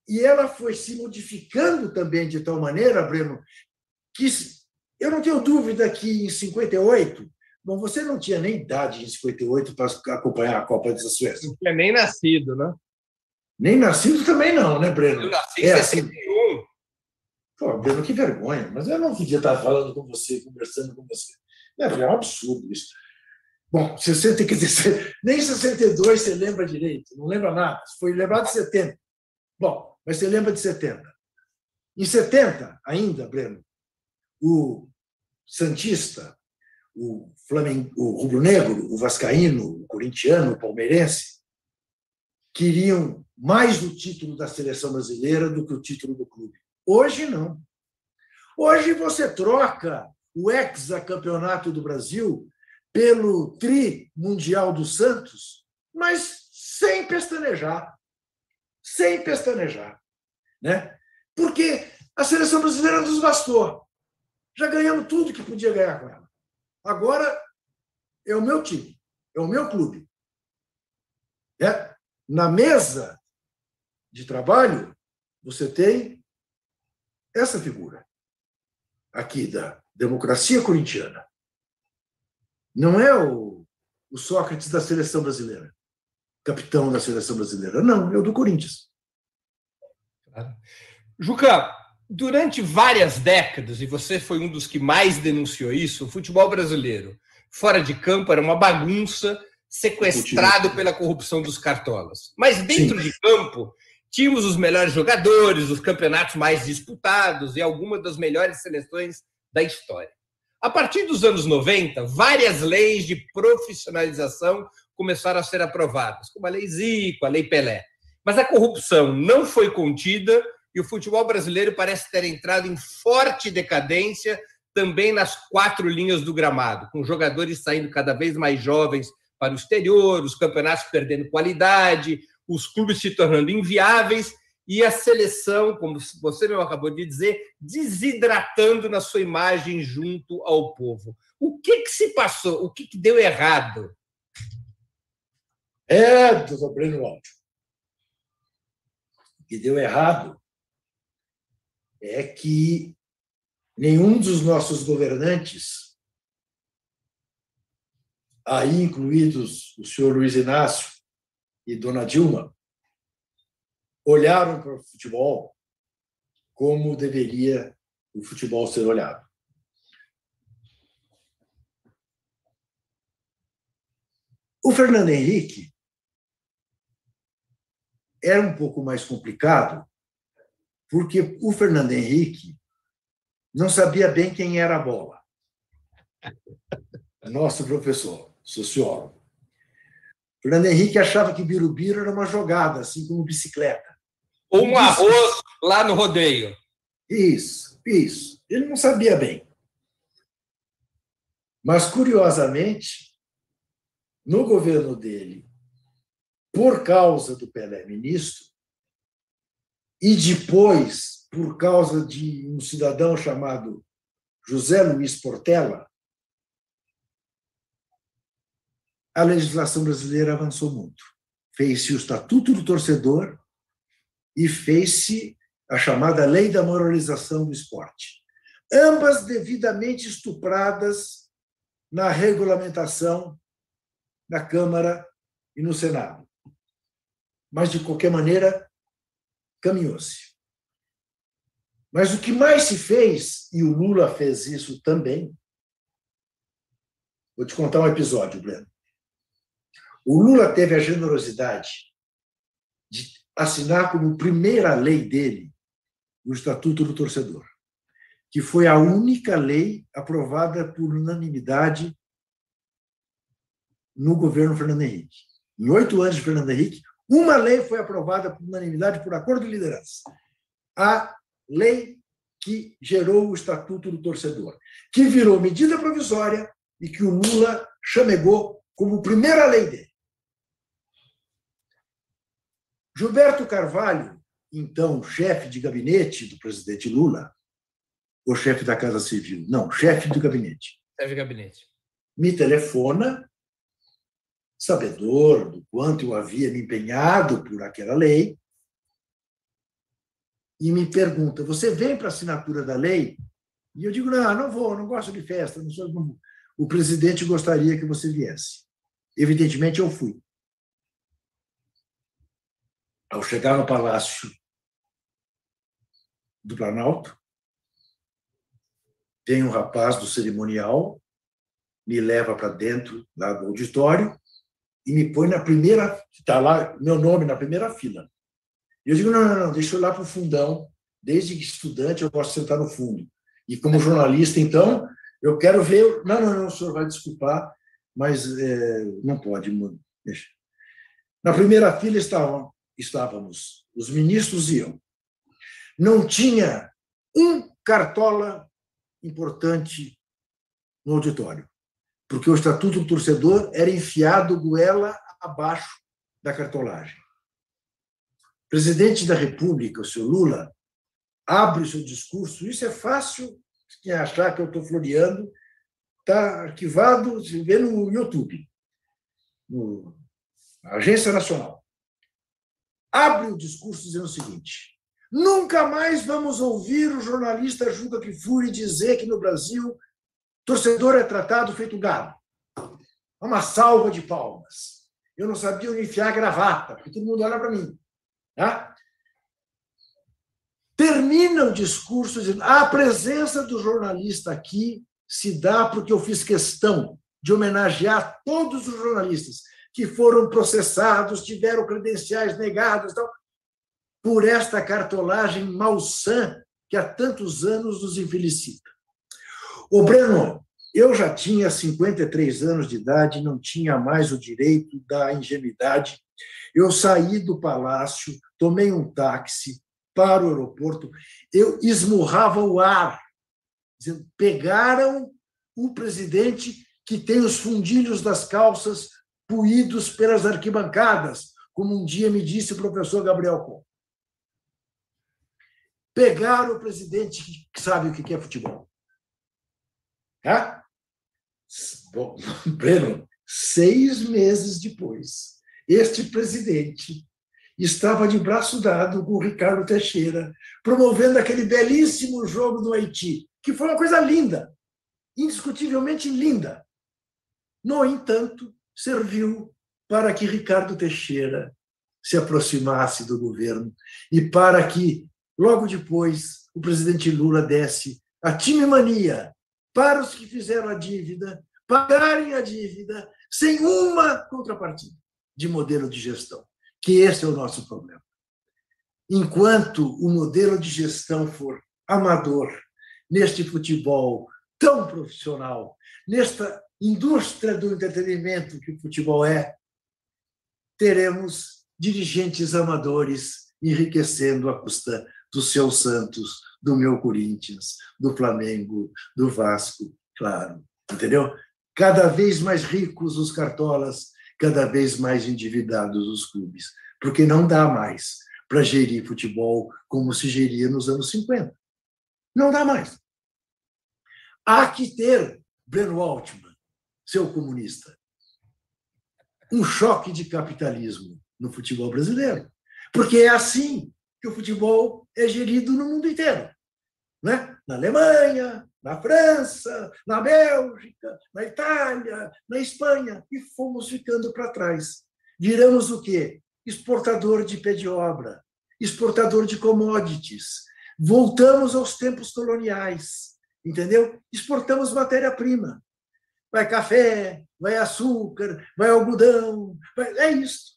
e ela foi se modificando também de tal maneira, Breno, que eu não tenho dúvida que em 58, bom, você não tinha nem idade em 58 para acompanhar a Copa da Suécia. Não tinha nem nascido, né? Nem nascido também não, né, Breno? Eu nasci em é 61. Assim. Pô, Breno, que vergonha. Mas eu não podia estar falando com você, conversando com você. É, é um absurdo isso. Bom, 60, quer dizer, nem 62 você lembra direito, não lembra nada. Foi lembrado de 70. Bom, mas você lembra de 70. Em 70, ainda, Breno, o Santista, o, Flamengo, o rubro-negro, o vascaíno, o corintiano, o palmeirense, queriam mais o título da seleção brasileira do que o título do clube. Hoje, não. Hoje você troca o ex-campeonato do Brasil pelo tri mundial do Santos, mas sem pestanejar. Sem pestanejar. Né? Porque a seleção brasileira nos bastou. Já ganhamos tudo que podia ganhar com ela. Agora é o meu time, é o meu clube. É? Na mesa de trabalho, você tem essa figura aqui da democracia corintiana. Não é o, o Sócrates da seleção brasileira, capitão da seleção brasileira. Não, é o do Corinthians. Juca, durante várias décadas, e você foi um dos que mais denunciou isso, o futebol brasileiro, fora de campo, era uma bagunça, sequestrado pela corrupção dos cartolas. Mas dentro Sim. de campo, tínhamos os melhores jogadores, os campeonatos mais disputados e algumas das melhores seleções da história. A partir dos anos 90, várias leis de profissionalização começaram a ser aprovadas, como a Lei Zico, a Lei Pelé. Mas a corrupção não foi contida e o futebol brasileiro parece ter entrado em forte decadência também nas quatro linhas do gramado, com jogadores saindo cada vez mais jovens para o exterior, os campeonatos perdendo qualidade, os clubes se tornando inviáveis e a seleção, como você mesmo acabou de dizer, desidratando na sua imagem junto ao povo. O que, que se passou? O que, que deu errado? É, doutor Breno Alto. O que deu errado é que nenhum dos nossos governantes, aí incluídos o senhor Luiz Inácio e dona Dilma, olharam para o futebol como deveria o futebol ser olhado. O Fernando Henrique era um pouco mais complicado, porque o Fernando Henrique não sabia bem quem era a bola. [LAUGHS] Nosso professor, sociólogo. Fernando Henrique achava que Birubiru era uma jogada, assim como bicicleta. Ou um arroz lá no rodeio. Isso, isso. Ele não sabia bem. Mas, curiosamente, no governo dele, por causa do Pelé ministro, e depois, por causa de um cidadão chamado José Luiz Portela, a legislação brasileira avançou muito. Fez-se o Estatuto do Torcedor, e fez-se a chamada Lei da Moralização do Esporte. Ambas devidamente estupradas na regulamentação da Câmara e no Senado. Mas, de qualquer maneira, caminhou-se. Mas o que mais se fez, e o Lula fez isso também, vou te contar um episódio, Breno. O Lula teve a generosidade de assinar como primeira lei dele o Estatuto do Torcedor, que foi a única lei aprovada por unanimidade no governo Fernando Henrique. Em oito anos de Fernando Henrique, uma lei foi aprovada por unanimidade por acordo de liderança. A lei que gerou o Estatuto do Torcedor, que virou medida provisória e que o Lula chamegou como primeira lei dele. Gilberto Carvalho, então chefe de gabinete do presidente Lula, ou chefe da Casa Civil? Não, chefe do gabinete. Chefe de gabinete. Me telefona, sabedor do quanto eu havia me empenhado por aquela lei, e me pergunta: Você vem para a assinatura da lei? E eu digo: Não, não vou, não gosto de festa. Não sou, não o presidente gostaria que você viesse. Evidentemente, eu fui. Ao chegar no Palácio do Planalto, tem um rapaz do cerimonial me leva para dentro lá do auditório e me põe na primeira, está lá meu nome na primeira fila. E eu digo, não, não, não, deixa eu ir lá para o fundão, desde que estudante eu posso sentar no fundo. E como [LAUGHS] jornalista, então, eu quero ver. Não, não, não, o senhor vai desculpar, mas é, não pode. Deixa. Na primeira fila estavam, estávamos os ministros eu. Não tinha um cartola importante no auditório, porque o Estatuto do Torcedor era enfiado goela abaixo da cartolagem. O presidente da República, o senhor Lula, abre o seu discurso, isso é fácil quem achar que eu estou floreando, está arquivado, se vê no YouTube, na Agência Nacional. Abre o discurso dizendo o seguinte: nunca mais vamos ouvir o jornalista Juca Kifuri dizer que no Brasil torcedor é tratado feito gado. Uma salva de palmas. Eu não sabia onde enfiar a gravata, porque todo mundo olha para mim. Tá? termina o discurso dizendo: a presença do jornalista aqui se dá porque eu fiz questão de homenagear todos os jornalistas que foram processados, tiveram credenciais negados, tal, por esta cartolagem malsã que há tantos anos nos infelicita. O Breno, eu já tinha 53 anos de idade, não tinha mais o direito da ingenuidade. Eu saí do palácio, tomei um táxi, para o aeroporto, eu esmurrava o ar, dizendo: pegaram o presidente que tem os fundilhos das calças puídos pelas arquibancadas, como um dia me disse o professor Gabriel Com. Pegaram o presidente que sabe o que é futebol. Tá? Bom, [LAUGHS] Breno, seis meses depois, este presidente estava de braço dado com o Ricardo Teixeira, promovendo aquele belíssimo jogo do Haiti, que foi uma coisa linda, indiscutivelmente linda. No entanto, serviu para que Ricardo Teixeira se aproximasse do governo e para que, logo depois, o presidente Lula desse a time mania para os que fizeram a dívida pagarem a dívida sem uma contrapartida de modelo de gestão que esse é o nosso problema. Enquanto o modelo de gestão for amador, neste futebol tão profissional, nesta indústria do entretenimento que o futebol é, teremos dirigentes amadores enriquecendo à custa do seu Santos, do meu Corinthians, do Flamengo, do Vasco, claro, entendeu? Cada vez mais ricos os cartolas, cada vez mais endividados os clubes, porque não dá mais para gerir futebol como se geria nos anos 50. Não dá mais. Há que ter, Breno Altman, seu comunista, um choque de capitalismo no futebol brasileiro. Porque é assim que o futebol é gerido no mundo inteiro. Né? Na Alemanha, na França, na Bélgica, na Itália, na Espanha, e fomos ficando para trás. Viramos o quê? Exportador de pé de obra, exportador de commodities. Voltamos aos tempos coloniais, entendeu? Exportamos matéria-prima. Vai café, vai açúcar, vai algodão, vai... é isso.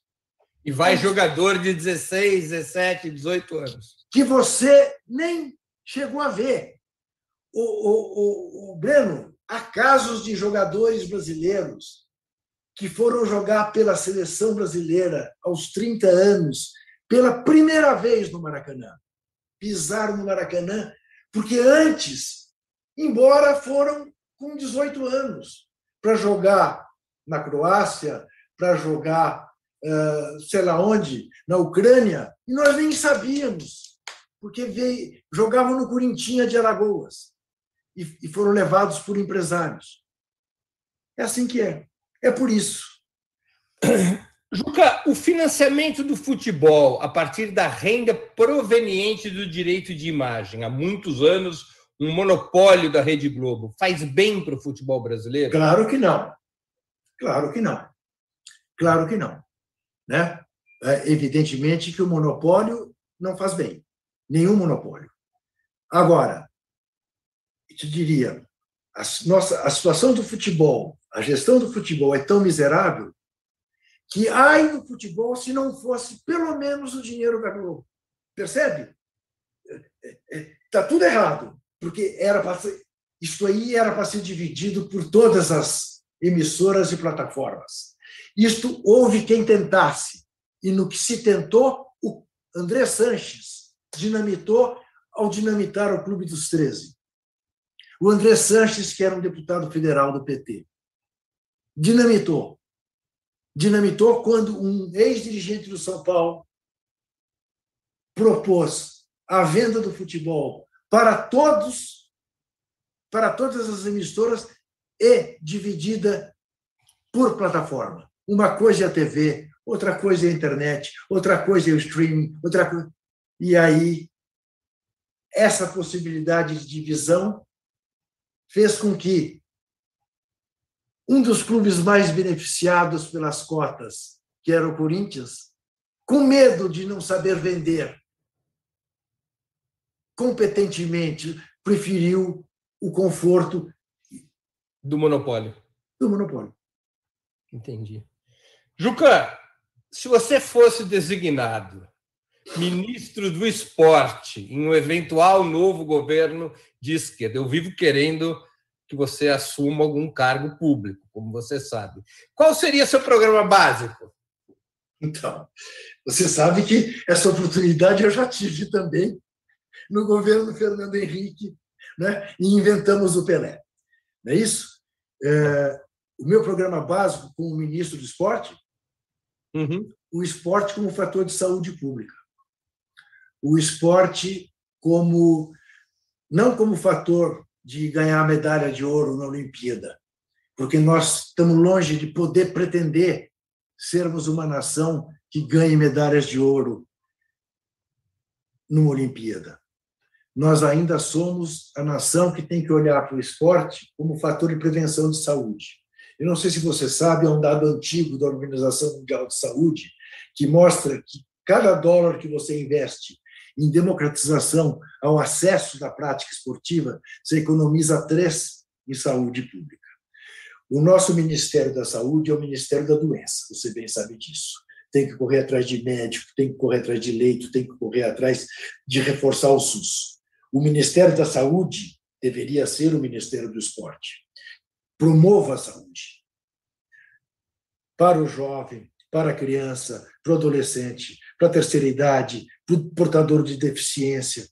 E vai é jogador de 16, 17, 18 anos. Que você nem chegou a ver o, o, o, Breno, há casos de jogadores brasileiros que foram jogar pela seleção brasileira aos 30 anos, pela primeira vez no Maracanã. Pisaram no Maracanã, porque antes, embora foram com 18 anos, para jogar na Croácia, para jogar, uh, sei lá onde, na Ucrânia, e nós nem sabíamos, porque veio, jogavam no Corintinha de Alagoas e foram levados por empresários. É assim que é. É por isso. [COUGHS] Juca, o financiamento do futebol a partir da renda proveniente do direito de imagem, há muitos anos, um monopólio da Rede Globo, faz bem para o futebol brasileiro? Claro que não. Claro que não. Claro que não. Né? É, evidentemente que o monopólio não faz bem. Nenhum monopólio. Agora, te diria, a, nossa, a situação do futebol, a gestão do futebol é tão miserável que ai do futebol se não fosse pelo menos o dinheiro da Globo. Percebe? Está tudo errado, porque era ser, isso aí era para ser dividido por todas as emissoras e plataformas. Isto houve quem tentasse, e no que se tentou, o André Sanches dinamitou ao dinamitar o Clube dos 13. O André Sanches, que era um deputado federal do PT, dinamitou. Dinamitou quando um ex-dirigente do São Paulo propôs a venda do futebol para todos, para todas as emissoras e dividida por plataforma. Uma coisa é a TV, outra coisa é a internet, outra coisa é o streaming, outra coisa. E aí essa possibilidade de divisão fez com que um dos clubes mais beneficiados pelas cotas, que era o Corinthians, com medo de não saber vender competentemente, preferiu o conforto do monopólio. Do monopólio. Entendi. Juca, se você fosse designado ministro do esporte em um eventual novo governo de esquerda. Eu vivo querendo que você assuma algum cargo público, como você sabe. Qual seria seu programa básico? Então, você sabe que essa oportunidade eu já tive também no governo do Fernando Henrique, né? e inventamos o Pelé. Não é isso? É, o meu programa básico como ministro do esporte, uhum. o esporte como fator de saúde pública o esporte como não como fator de ganhar medalha de ouro na Olimpíada, porque nós estamos longe de poder pretender sermos uma nação que ganhe medalhas de ouro numa Olimpíada. Nós ainda somos a nação que tem que olhar para o esporte como fator de prevenção de saúde. Eu não sei se você sabe, é um dado antigo da Organização Mundial de Saúde que mostra que cada dólar que você investe em democratização ao acesso da prática esportiva, você economiza três em saúde pública. O nosso Ministério da Saúde é o Ministério da Doença, você bem sabe disso. Tem que correr atrás de médico, tem que correr atrás de leito, tem que correr atrás de reforçar o SUS. O Ministério da Saúde deveria ser o Ministério do Esporte. Promova a saúde. Para o jovem, para a criança, para o adolescente, para a terceira idade, para o portador de deficiência.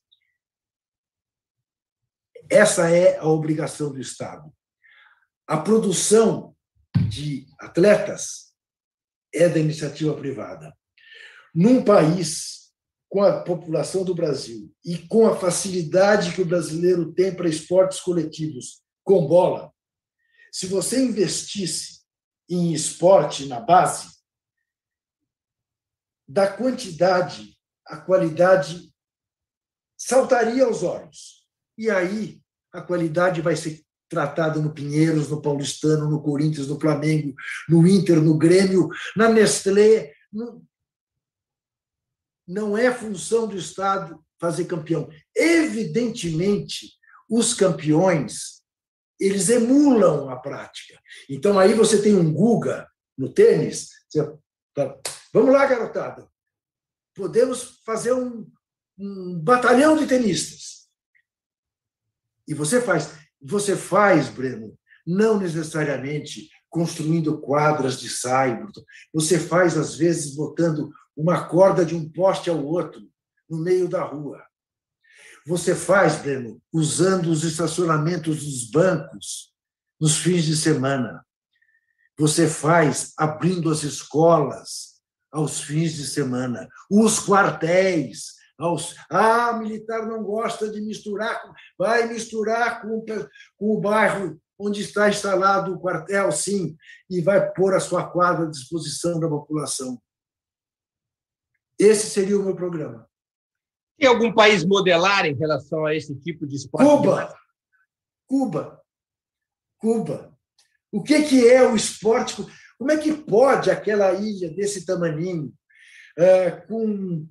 Essa é a obrigação do Estado. A produção de atletas é da iniciativa privada. Num país com a população do Brasil e com a facilidade que o brasileiro tem para esportes coletivos com bola, se você investisse em esporte na base, da quantidade a qualidade saltaria aos olhos. E aí a qualidade vai ser tratada no Pinheiros, no Paulistano, no Corinthians, no Flamengo, no Inter, no Grêmio, na Nestlé. Não é função do Estado fazer campeão. Evidentemente, os campeões eles emulam a prática. Então aí você tem um Guga no tênis, você, vamos lá, garotada, podemos fazer um, um batalhão de tenistas. E você faz, você faz, Breno, não necessariamente construindo quadras de saibro. Você faz, às vezes, botando uma corda de um poste ao outro no meio da rua. Você faz, Breno, usando os estacionamentos dos bancos nos fins de semana. Você faz abrindo as escolas aos fins de semana, os quartéis, aos ah, militar não gosta de misturar, vai misturar com, com o bairro onde está instalado o quartel, sim, e vai pôr a sua quadra à disposição da população. Esse seria o meu programa. Tem algum país modelar em relação a esse tipo de esporte? Cuba. Cuba. Cuba. O que, que é o esporte? Como é que pode aquela ilha desse tamaninho, é, com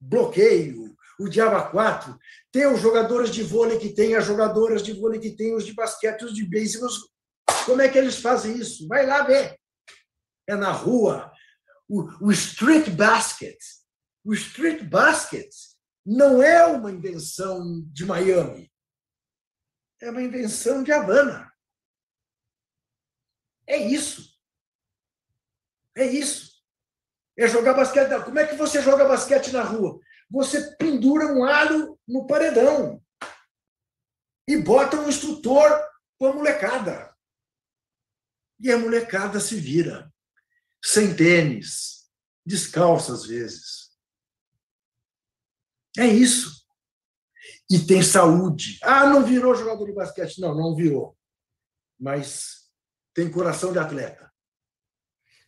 bloqueio, o Diaba 4, tem os jogadores de vôlei que tem, as jogadoras de vôlei que tem, os de basquete, os de beisebol. Como é que eles fazem isso? Vai lá ver. É na rua. O, o street basket. O street basket não é uma invenção de Miami. É uma invenção de Havana. É isso. É isso. É jogar basquete. Como é que você joga basquete na rua? Você pendura um alho no paredão e bota um instrutor com a molecada. E a molecada se vira, sem tênis, descalça às vezes. É isso. E tem saúde. Ah, não virou jogador de basquete. Não, não virou. Mas tem coração de atleta.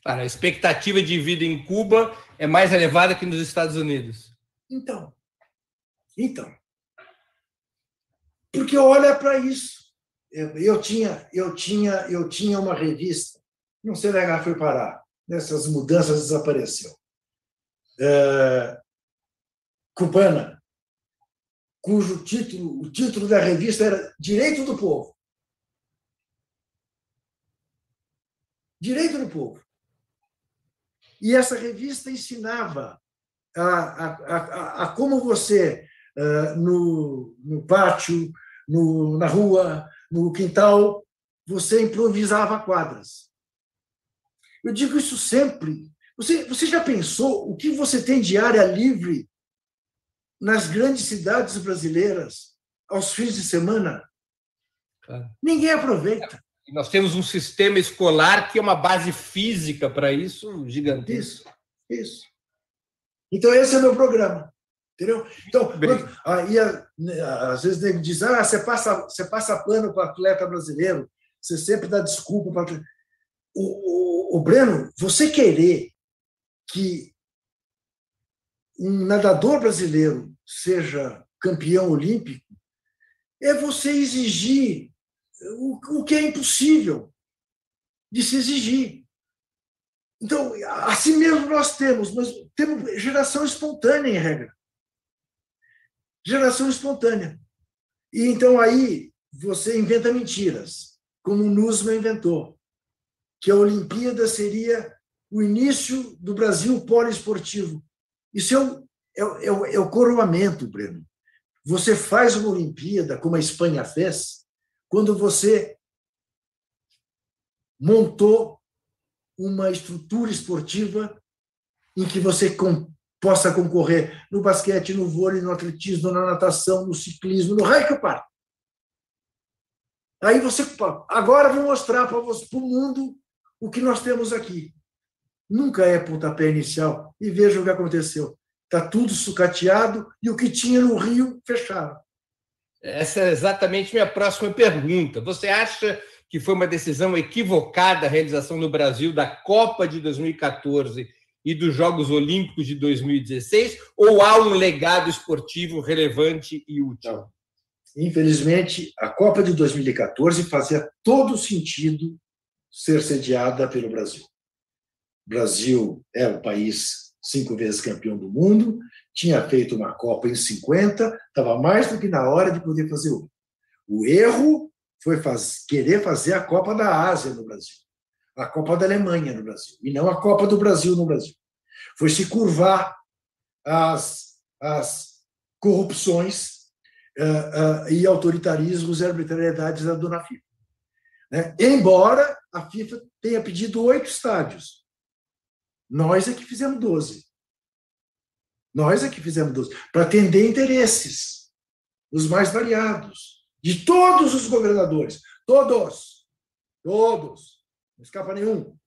A expectativa de vida em Cuba é mais elevada que nos Estados Unidos. Então, então, porque olha para isso. Eu tinha, eu tinha, eu tinha uma revista, não sei onde ela foi parar. Nessas mudanças desapareceu. É, cubana, cujo título, o título da revista era Direito do Povo. Direito do Povo. E essa revista ensinava a, a, a, a como você, no, no pátio, no, na rua, no quintal, você improvisava quadras. Eu digo isso sempre. Você, você já pensou o que você tem de área livre nas grandes cidades brasileiras aos fins de semana? Claro. Ninguém aproveita. Nós temos um sistema escolar que é uma base física para isso gigantesco. Isso, isso. Então, esse é o meu programa. Entendeu? Então, aí, às vezes nego diz: ah, você passa, você passa pano para o atleta brasileiro, você sempre dá desculpa para. O, o, o Breno, você querer que um nadador brasileiro seja campeão olímpico é você exigir o, que é impossível de se exigir. Então, assim mesmo nós temos, nós temos geração espontânea, em regra. Geração espontânea. E então aí você inventa mentiras, como o Nusma inventou, que a Olimpíada seria o início do Brasil poliesportivo. Isso é o, é, é, é o coroamento, Breno. Você faz uma Olimpíada, como a Espanha fez, quando você montou uma estrutura esportiva em que você com, possa concorrer no basquete, no vôlei, no atletismo, na natação, no ciclismo, no raio que eu. Aí você, agora vou mostrar para o mundo o que nós temos aqui. Nunca é pontapé inicial. E veja o que aconteceu. Está tudo sucateado e o que tinha no Rio fecharam. Essa é exatamente minha próxima pergunta. Você acha que foi uma decisão equivocada a realização no Brasil da Copa de 2014 e dos Jogos Olímpicos de 2016? Ou há um legado esportivo relevante e útil? Não. Infelizmente, a Copa de 2014 fazia todo sentido ser sediada pelo Brasil. Brasil é o país cinco vezes campeão do mundo, tinha feito uma Copa em 50, estava mais do que na hora de poder fazer outra. O erro foi faz, querer fazer a Copa da Ásia no Brasil, a Copa da Alemanha no Brasil, e não a Copa do Brasil no Brasil. Foi se curvar às corrupções uh, uh, e autoritarismos e arbitrariedades da dona FIFA. Né? Embora a FIFA tenha pedido oito estádios, nós é que fizemos doze. Nós é que fizemos 12, para atender interesses, os mais variados, de todos os governadores. Todos. Todos. Não escapa nenhum.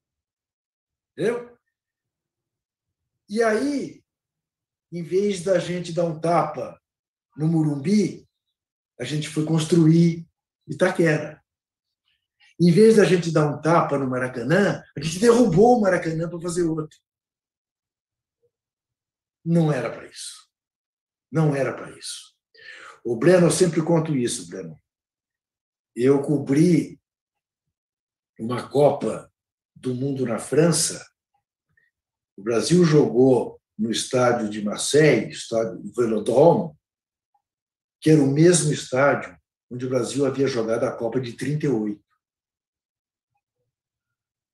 Entendeu? E aí, em vez da gente dar um tapa no Murumbi, a gente foi construir Itaquera. Em vez da gente dar um tapa no Maracanã, a gente derrubou o Maracanã para fazer outro. Não era para isso. Não era para isso. O Breno, eu sempre conto isso, Breno. Eu cobri uma Copa do Mundo na França. O Brasil jogou no estádio de Marseille, estádio do Velodrome, que era o mesmo estádio onde o Brasil havia jogado a Copa de 38.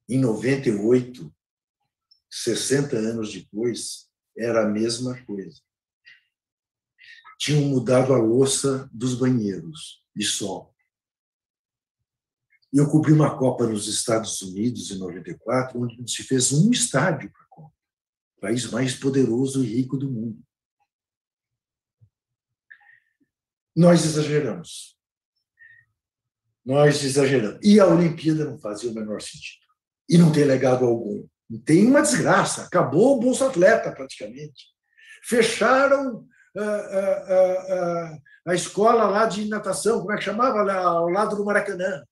Em 98, 60 anos depois, era a mesma coisa. Tinham mudado a louça dos banheiros. E eu cobri uma Copa nos Estados Unidos em 94, onde se fez um estádio para a Copa, país mais poderoso e rico do mundo. Nós exageramos. Nós exageramos. E a Olimpíada não fazia o menor sentido. E não tem legado algum. Tem uma desgraça. Acabou o Bolsa Atleta, praticamente. Fecharam uh, uh, uh, a escola lá de natação, como é que chamava? Lá, ao lado do Maracanã.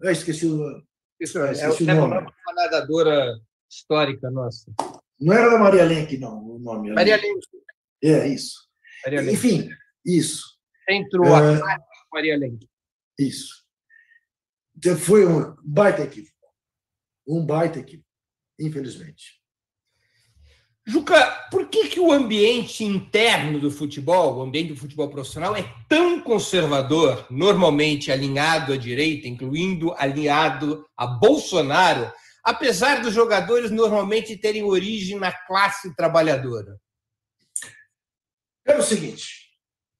Eu esqueci o, Isso, é, esqueci é, o nome. É uma nadadora histórica nossa. Não era da Maria Lenk, não, o nome. Maria Lenk. É, isso. Enfim, isso. Centro é, Maria Lenk. Isso. Foi um baita equívoco. Um baita equívoco, infelizmente. Juca, por que, que o ambiente interno do futebol, o ambiente do futebol profissional, é tão conservador, normalmente alinhado à direita, incluindo alinhado a Bolsonaro, apesar dos jogadores normalmente terem origem na classe trabalhadora? É o seguinte: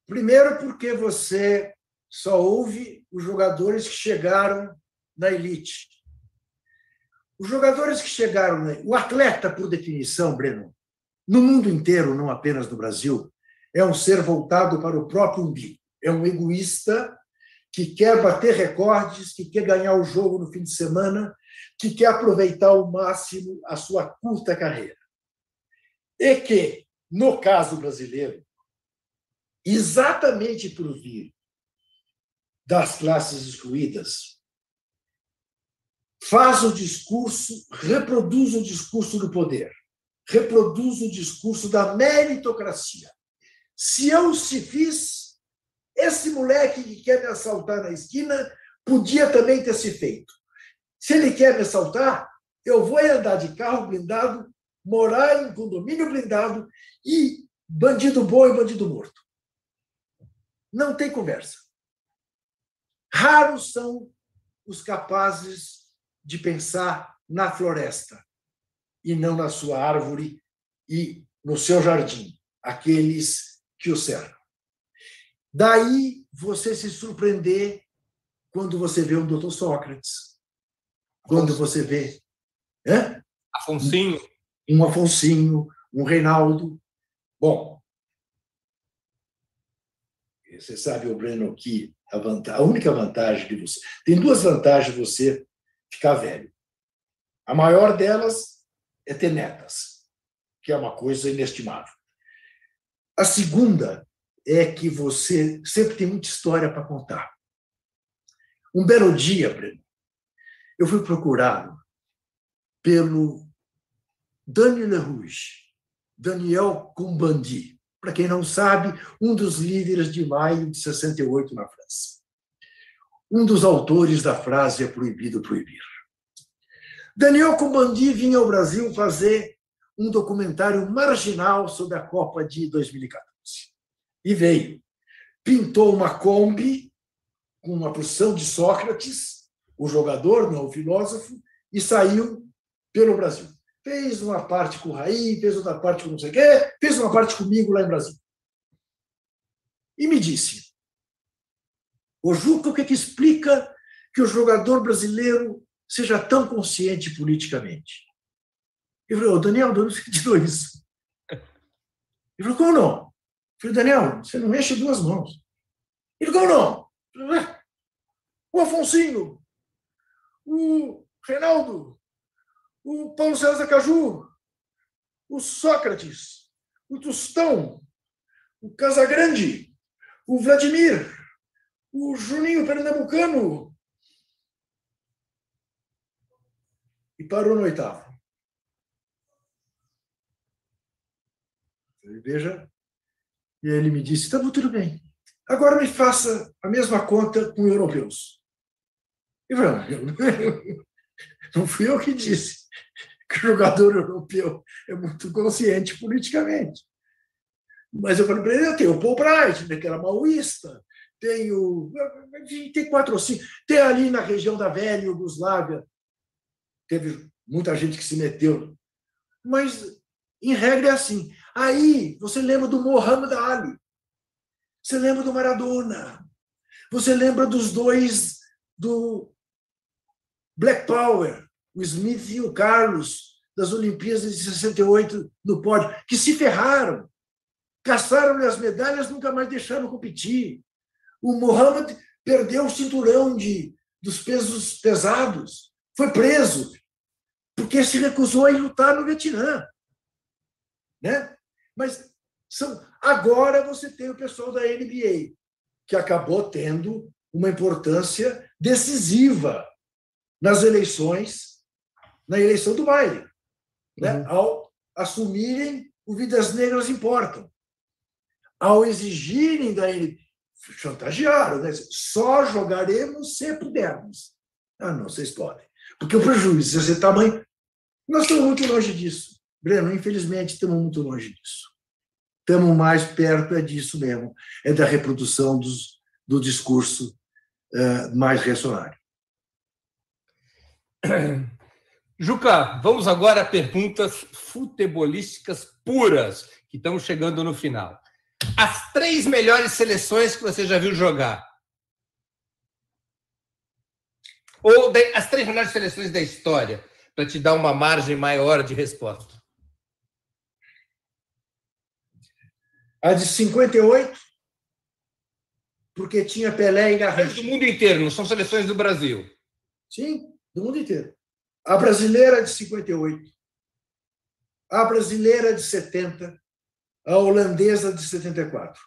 primeiro, porque você só ouve os jogadores que chegaram na elite. Os jogadores que chegaram, o atleta, por definição, Breno, no mundo inteiro, não apenas no Brasil, é um ser voltado para o próprio umbigo. É um egoísta que quer bater recordes, que quer ganhar o jogo no fim de semana, que quer aproveitar ao máximo a sua curta carreira. E que, no caso brasileiro, exatamente por vir das classes excluídas, faz o discurso, reproduz o discurso do poder reproduz o discurso da meritocracia. Se eu se fiz, esse moleque que quer me assaltar na esquina podia também ter se feito. Se ele quer me assaltar, eu vou andar de carro blindado, morar em condomínio blindado e bandido bom e bandido morto. Não tem conversa. Raros são os capazes de pensar na floresta, e não na sua árvore e no seu jardim, aqueles que o cercam. Daí você se surpreender quando você vê um doutor Sócrates, quando você vê é? Afonsinho. Um Afonsinho, um Reinaldo. Bom, você sabe, o Breno, que a, vantagem, a única vantagem de você. Tem duas vantagens de você ficar velho. A maior delas é ter netas, que é uma coisa inestimável. A segunda é que você sempre tem muita história para contar. Um belo dia, Breno, eu fui procurado pelo Daniel Lerouge, Daniel Combandi, para quem não sabe, um dos líderes de maio de 68 na França. Um dos autores da frase é proibido proibir. Daniel Combandi vinha ao Brasil fazer um documentário marginal sobre a Copa de 2014. E veio. Pintou uma Kombi com uma porção de Sócrates, o jogador, não o filósofo, e saiu pelo Brasil. Fez uma parte com o Raí, fez outra parte com não sei o quê, fez uma parte comigo lá em Brasil. E me disse, o Juca, o que, que explica que o jogador brasileiro seja tão consciente politicamente. Eu falei, Daniel, de onde você [LAUGHS] tirou isso? Ele falou, como não? Eu falei, Daniel, você não mexe duas mãos. Ele falou, como não? O Afonsinho, o Reinaldo, o Paulo César Caju, o Sócrates, o Tostão, o Casagrande, o Vladimir, o Juninho Pernambucano, e parou no oitavo. Veja, e ele me disse: tá tudo bem. Agora me faça a mesma conta com europeus. E falei, [LAUGHS] não fui eu que disse. que o jogador europeu é muito consciente politicamente. Mas eu falei para ele, eu tenho o Paul Bright, né, que era maoísta, tenho, tem quatro ou cinco, tem ali na região da velha Iugoslávia, teve muita gente que se meteu, mas em regra é assim. Aí você lembra do Mohamed Ali, você lembra do Maradona, você lembra dos dois do Black Power, o Smith e o Carlos, das Olimpíadas de 68 no pódio, que se ferraram, caçaram-lhe as medalhas, nunca mais deixaram competir. O Mohamed perdeu o cinturão de, dos pesos pesados, foi preso, porque se recusou a ir lutar no Vietnã. Né? Mas são, agora você tem o pessoal da NBA, que acabou tendo uma importância decisiva nas eleições, na eleição do baile, né? Uhum. ao assumirem o Vidas Negras Importam, ao exigirem da NBA, chantagearam, né? só jogaremos se pudermos. Ah, não, vocês podem. Porque o prejuízo é tamanho. Nós estamos muito longe disso. Breno, infelizmente, estamos muito longe disso. Estamos mais perto é disso mesmo, é da reprodução dos, do discurso uh, mais reacionário. Juca, vamos agora a perguntas futebolísticas puras, que estão chegando no final. As três melhores seleções que você já viu jogar. Ou as três melhores seleções da história, para te dar uma margem maior de resposta. A de 58, porque tinha Pelé e Garrincha. Do mundo inteiro, não são seleções do Brasil. Sim, do mundo inteiro. A brasileira de 58, a brasileira de 70, a holandesa de 74.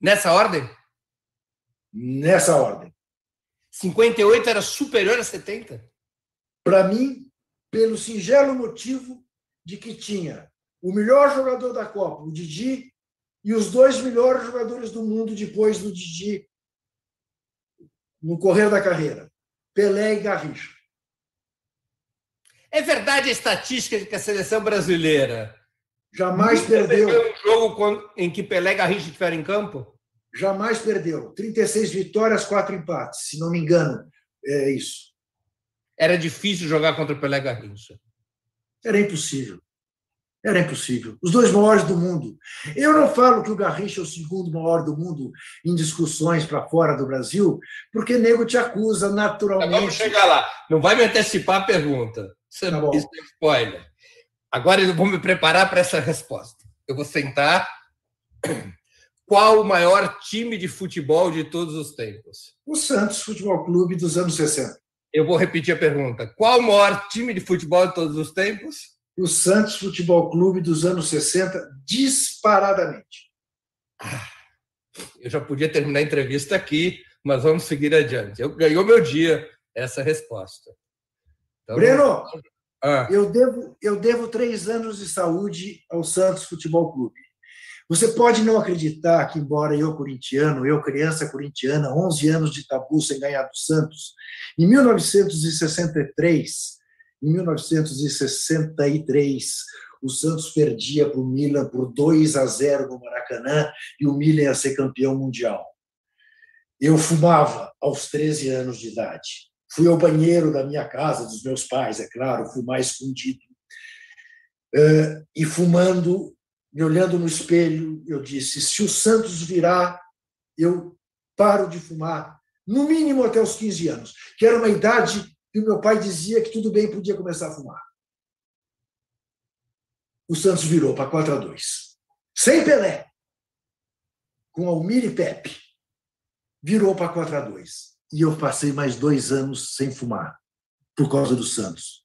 Nessa ordem? Nessa ordem. 58 era superior a 70? Para mim, pelo singelo motivo de que tinha o melhor jogador da Copa, o Didi, e os dois melhores jogadores do mundo depois do Didi no correr da carreira, Pelé e Garrincha. É verdade a estatística de que a seleção brasileira Jamais perdeu. um jogo em que Pelé e Garrincha estiveram em campo? Jamais perdeu. 36 vitórias, 4 empates, se não me engano. É isso. Era difícil jogar contra Pelé e Garrincha. Era impossível. Era impossível. Os dois maiores do mundo. Eu não falo que o Garrincha é o segundo maior do mundo em discussões para fora do Brasil, porque nego te acusa naturalmente. vamos chegar lá. Não vai me antecipar a pergunta. Você tá não, isso é spoiler. Agora eu vou me preparar para essa resposta. Eu vou sentar. Qual o maior time de futebol de todos os tempos? O Santos Futebol Clube dos anos 60. Eu vou repetir a pergunta. Qual o maior time de futebol de todos os tempos? O Santos Futebol Clube dos anos 60, disparadamente. Ah, eu já podia terminar a entrevista aqui, mas vamos seguir adiante. Eu ganhou meu dia essa resposta. Então, Breno, ah. Eu, devo, eu devo três anos de saúde ao Santos Futebol Clube. Você pode não acreditar que, embora eu corintiano, eu criança corintiana, 11 anos de tabu sem ganhar do Santos, em 1963, em 1963, o Santos perdia para o Milan por 2 a 0 no Maracanã e o Milan ia ser campeão mundial. Eu fumava aos 13 anos de idade. Fui ao banheiro da minha casa, dos meus pais, é claro, fumar escondido. Uh, e fumando, me olhando no espelho, eu disse: se o Santos virar, eu paro de fumar, no mínimo até os 15 anos, que era uma idade que o meu pai dizia que tudo bem, podia começar a fumar. O Santos virou para 4 a 2 sem Pelé, com Almir e Pepe, virou para 4 a 2 e eu passei mais dois anos sem fumar por causa do Santos.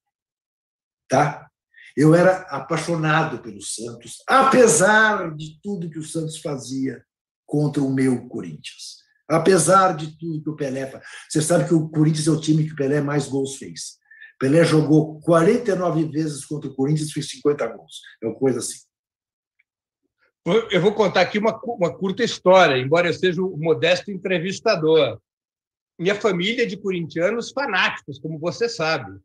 Tá? Eu era apaixonado pelo Santos, apesar de tudo que o Santos fazia contra o meu Corinthians. Apesar de tudo que o Pelé faz. Você sabe que o Corinthians é o time que o Pelé mais gols fez. Pelé jogou 49 vezes contra o Corinthians e fez 50 gols. É uma coisa assim. Eu vou contar aqui uma, uma curta história, embora eu seja o modesto entrevistador minha família é de corintianos fanáticos, como você sabe.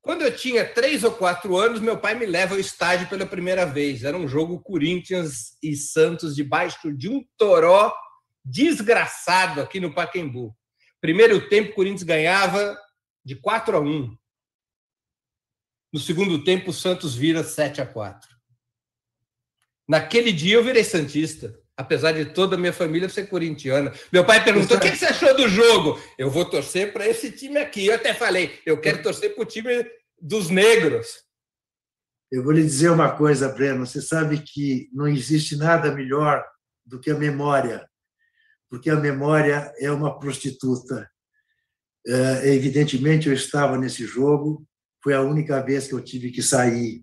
Quando eu tinha três ou quatro anos, meu pai me leva ao estádio pela primeira vez. Era um jogo Corinthians e Santos debaixo de um toró desgraçado aqui no Paquembu. Primeiro tempo, o Corinthians ganhava de 4 a 1. No segundo tempo, o Santos vira 7 a 4. Naquele dia eu virei Santista, apesar de toda a minha família ser corintiana. Meu pai perguntou: o que você achou do jogo? Eu vou torcer para esse time aqui. Eu até falei: eu quero torcer para o time dos negros. Eu vou lhe dizer uma coisa, Breno. Você sabe que não existe nada melhor do que a memória, porque a memória é uma prostituta. É, evidentemente, eu estava nesse jogo, foi a única vez que eu tive que sair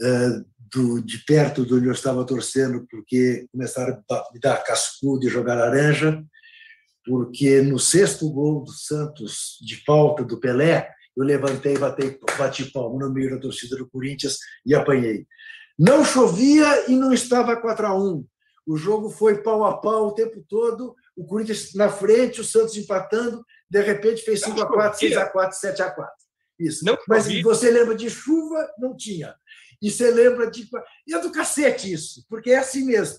é, do, de perto de onde eu estava torcendo, porque começaram a me dar cascudo e jogar laranja, porque no sexto gol do Santos, de falta do Pelé, eu levantei, bati, bati palmo no meio da torcida do Corinthians e apanhei. Não chovia e não estava 4 a 1 O jogo foi pau a pau o tempo todo, o Corinthians na frente, o Santos empatando, de repente fez 5 a 4 6 a 4 7 a 4 Isso. Não Mas você lembra de chuva? Não tinha. E você lembra de. E é do cacete isso, porque é assim mesmo.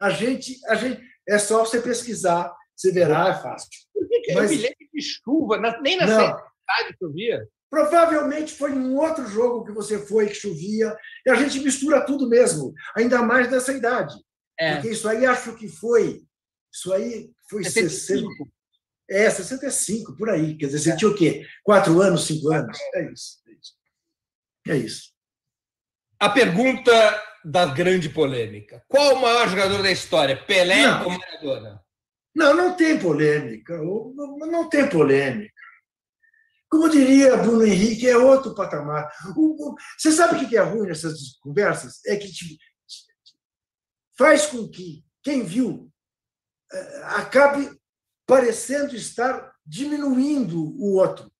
A gente, a gente é só você pesquisar, você verá, é fácil. Por que, que Mas... eu me lembro de chuva? Nem na cidade chovia? Provavelmente foi um outro jogo que você foi que chovia. E a gente mistura tudo mesmo, ainda mais nessa idade. É. Porque isso aí acho que foi. Isso aí foi 65. 60. É, 65, por aí. Quer dizer, você é. tinha o quê? Quatro anos, cinco anos? É isso. É isso. É isso. A pergunta da grande polêmica: qual o maior jogador da história, Pelé não. ou Maradona? Não, não tem polêmica. Não, tem polêmica. Como diria Bruno Henrique, é outro patamar. Você sabe o que é ruim nessas conversas? É que faz com que quem viu eh, acabe parecendo estar diminuindo o outro.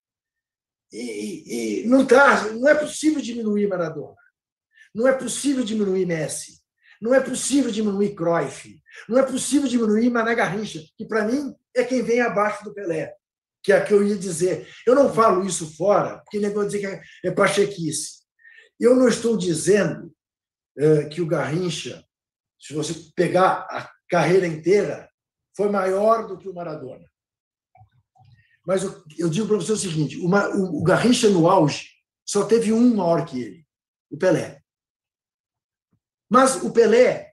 E, e não, tá, não é possível diminuir Maradona. Não é possível diminuir Messi. Não é possível diminuir Cruyff. Não é possível diminuir Mané Garrincha, que para mim é quem vem abaixo do Pelé, que é o que eu ia dizer. Eu não falo isso fora, porque negócio dizer que é, pachequice. Eu não estou dizendo é, que o Garrincha, se você pegar a carreira inteira, foi maior do que o Maradona. Mas eu, eu digo para você o seguinte: o, o Garrincha no auge só teve um maior que ele, o Pelé. Mas o Pelé,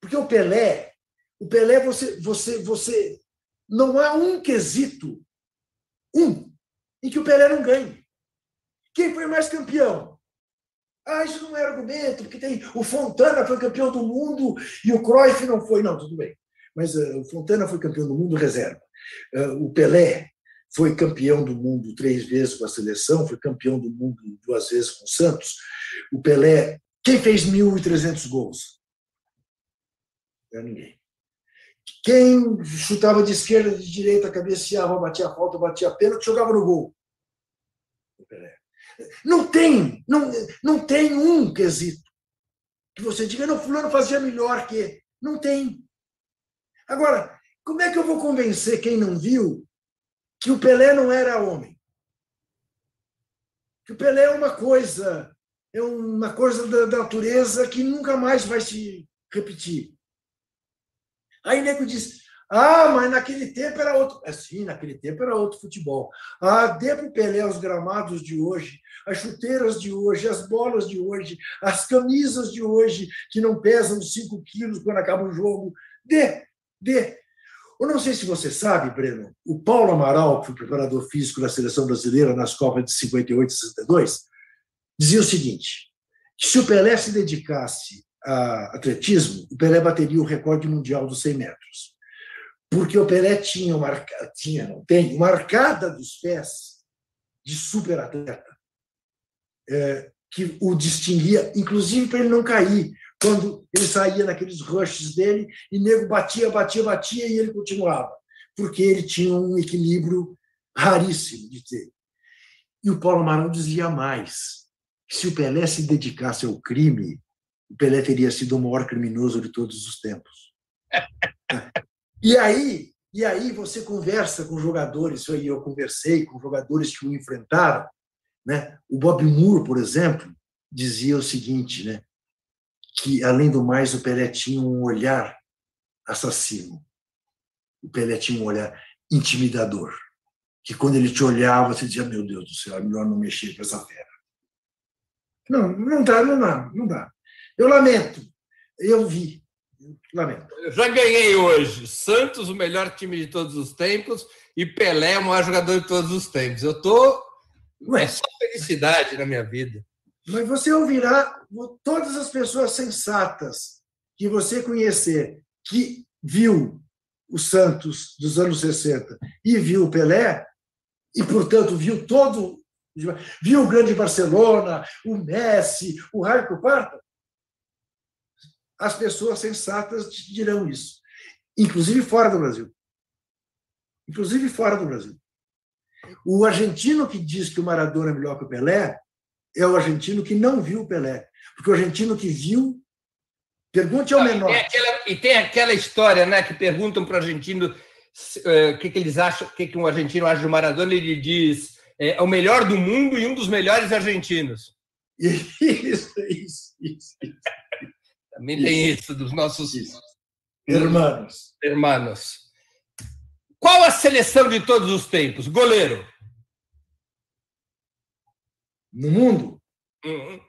porque o Pelé, o Pelé você você você não há um quesito um em que o Pelé não ganhe. Quem foi mais campeão? Ah, isso não é argumento, porque tem o Fontana foi campeão do mundo e o Cruyff não foi, não, tudo bem. Mas uh, o Fontana foi campeão do mundo reserva. Uh, o Pelé foi campeão do mundo três vezes com a seleção, foi campeão do mundo duas vezes com o Santos. O Pelé quem fez 1.300 gols? Não é ninguém. Quem chutava de esquerda, de direita, cabeceava, batia a falta, batia a pênalti, jogava no gol? Não tem, não, não tem um quesito que você diga, não, fulano fazia melhor que. Não tem. Agora, como é que eu vou convencer quem não viu que o Pelé não era homem? Que o Pelé é uma coisa é uma coisa da natureza que nunca mais vai se repetir. Aí o nego diz: ah, mas naquele tempo era outro. É, sim, naquele tempo era outro futebol. Ah, dê para o Pelé os gramados de hoje, as chuteiras de hoje, as bolas de hoje, as camisas de hoje, que não pesam 5 quilos quando acaba o jogo. Dê, dê. Eu não sei se você sabe, Breno, o Paulo Amaral, que foi preparador físico da seleção brasileira nas Copas de 58 e 62, dizia o seguinte: se o Pelé se dedicasse a atletismo, o Pelé bateria o recorde mundial dos 100 metros. Porque o Pelé tinha, uma, tinha não tem, uma arcada dos pés de super atleta é, que o distinguia, inclusive para ele não cair, quando ele saía naqueles rushes dele e nego batia, batia, batia e ele continuava, porque ele tinha um equilíbrio raríssimo de ter. E o Paulo Amaral dizia mais se o Pelé se dedicasse ao crime, o Pelé teria sido o maior criminoso de todos os tempos. e aí, e aí você conversa com jogadores, eu conversei com jogadores que o enfrentaram, Né? O Bob Moore, por exemplo, dizia o seguinte, né? que, além do mais, o Pelé tinha um olhar assassino. O Pelé tinha um olhar intimidador, que quando ele te olhava, você dizia, meu Deus do céu, é melhor não mexer com essa fera. Não, não dá, não dá, não dá. Eu lamento, eu vi, lamento. Eu já ganhei hoje. Santos, o melhor time de todos os tempos, e Pelé, o maior jogador de todos os tempos. Eu tô. Não é só felicidade na minha vida. Mas você ouvirá todas as pessoas sensatas que você conhecer, que viu o Santos dos anos 60 e viu o Pelé, e, portanto, viu todo. Viu o grande Barcelona, o Messi, o Raio Parta, as pessoas sensatas dirão isso, inclusive fora do Brasil. Inclusive fora do Brasil. O argentino que diz que o Maradona é melhor que o Pelé é o argentino que não viu o Pelé. Porque o argentino que viu. Pergunte ao menor. E tem aquela, e tem aquela história né, que perguntam para o argentino eh, o que, que eles acham, o que, que um argentino acha do Maradona, ele diz é, é o melhor do mundo e um dos melhores argentinos. [LAUGHS] Isso, isso, isso. Também tem isso dos nossos irmãos. Irmãos. Qual a seleção de todos os tempos? Goleiro. No mundo? Uhum.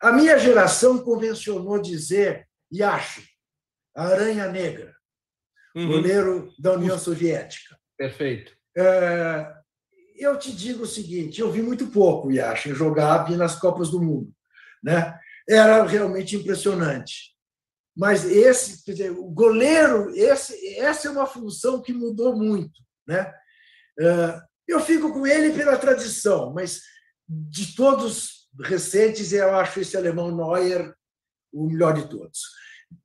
A minha geração convencionou dizer, e acho, a Aranha Negra, uhum. goleiro da União Soviética. Perfeito. É, eu te digo o seguinte: eu vi muito pouco o Yashin jogar nas Copas do Mundo. Né? Era realmente impressionante. Mas esse, quer dizer, o goleiro, esse, essa é uma função que mudou muito. Né? É, eu fico com ele pela tradição, mas de todos recentes, eu acho esse alemão Neuer o melhor de todos.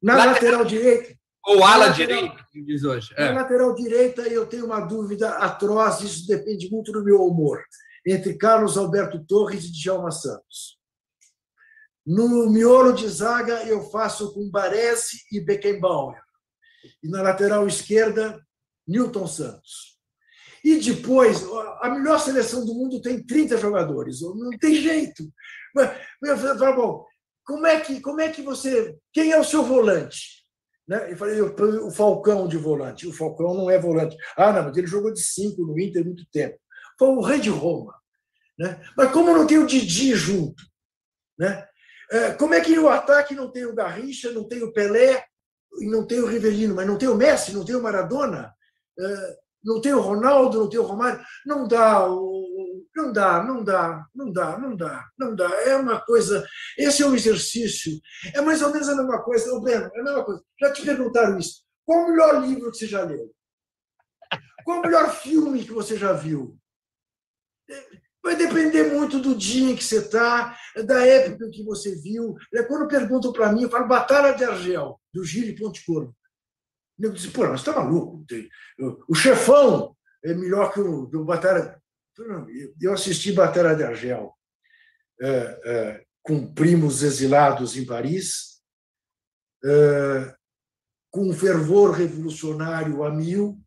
Na lateral, lateral direita, ou ala direita, diz hoje. É. Na lateral direita, eu tenho uma dúvida atroz, isso depende muito do meu humor, entre Carlos Alberto Torres e Djalma Santos. No miolo de zaga, eu faço com Baresi e Beckenbauer. E na lateral esquerda, Newton Santos. E depois, a melhor seleção do mundo tem 30 jogadores, não tem jeito. Mas, bom, como é que, como é que você. Quem é o seu volante? Né? Eu falei, o Falcão de volante. O Falcão não é volante. Ah, não, mas ele jogou de cinco no Inter muito tempo. Foi o rei de Roma. Né? Mas como não tem o Didi junto? Né? É, como é que no ataque não tem o Garrincha, não tem o Pelé, e não tem o Rivelino, mas não tem o Messi, não tem o Maradona, é, não tem o Ronaldo, não tem o Romário? Não dá. O, não dá, não dá, não dá, não dá, não dá. É uma coisa. Esse é um exercício. É mais ou menos a mesma coisa. Ô, Breno, é a mesma coisa. Já te perguntaram isso. Qual o melhor livro que você já leu? Qual o melhor filme que você já viu? Vai depender muito do dia em que você está, da época em que você viu. É, quando perguntam para mim, eu falo Batalha de Argel, do Gilles Pontecorvo. Eu disse, pô, mas você está maluco? O chefão é melhor que o do Batalha. Eu assisti Batalha de Argel é, é, com primos exilados em Paris, é, com um fervor revolucionário a mil.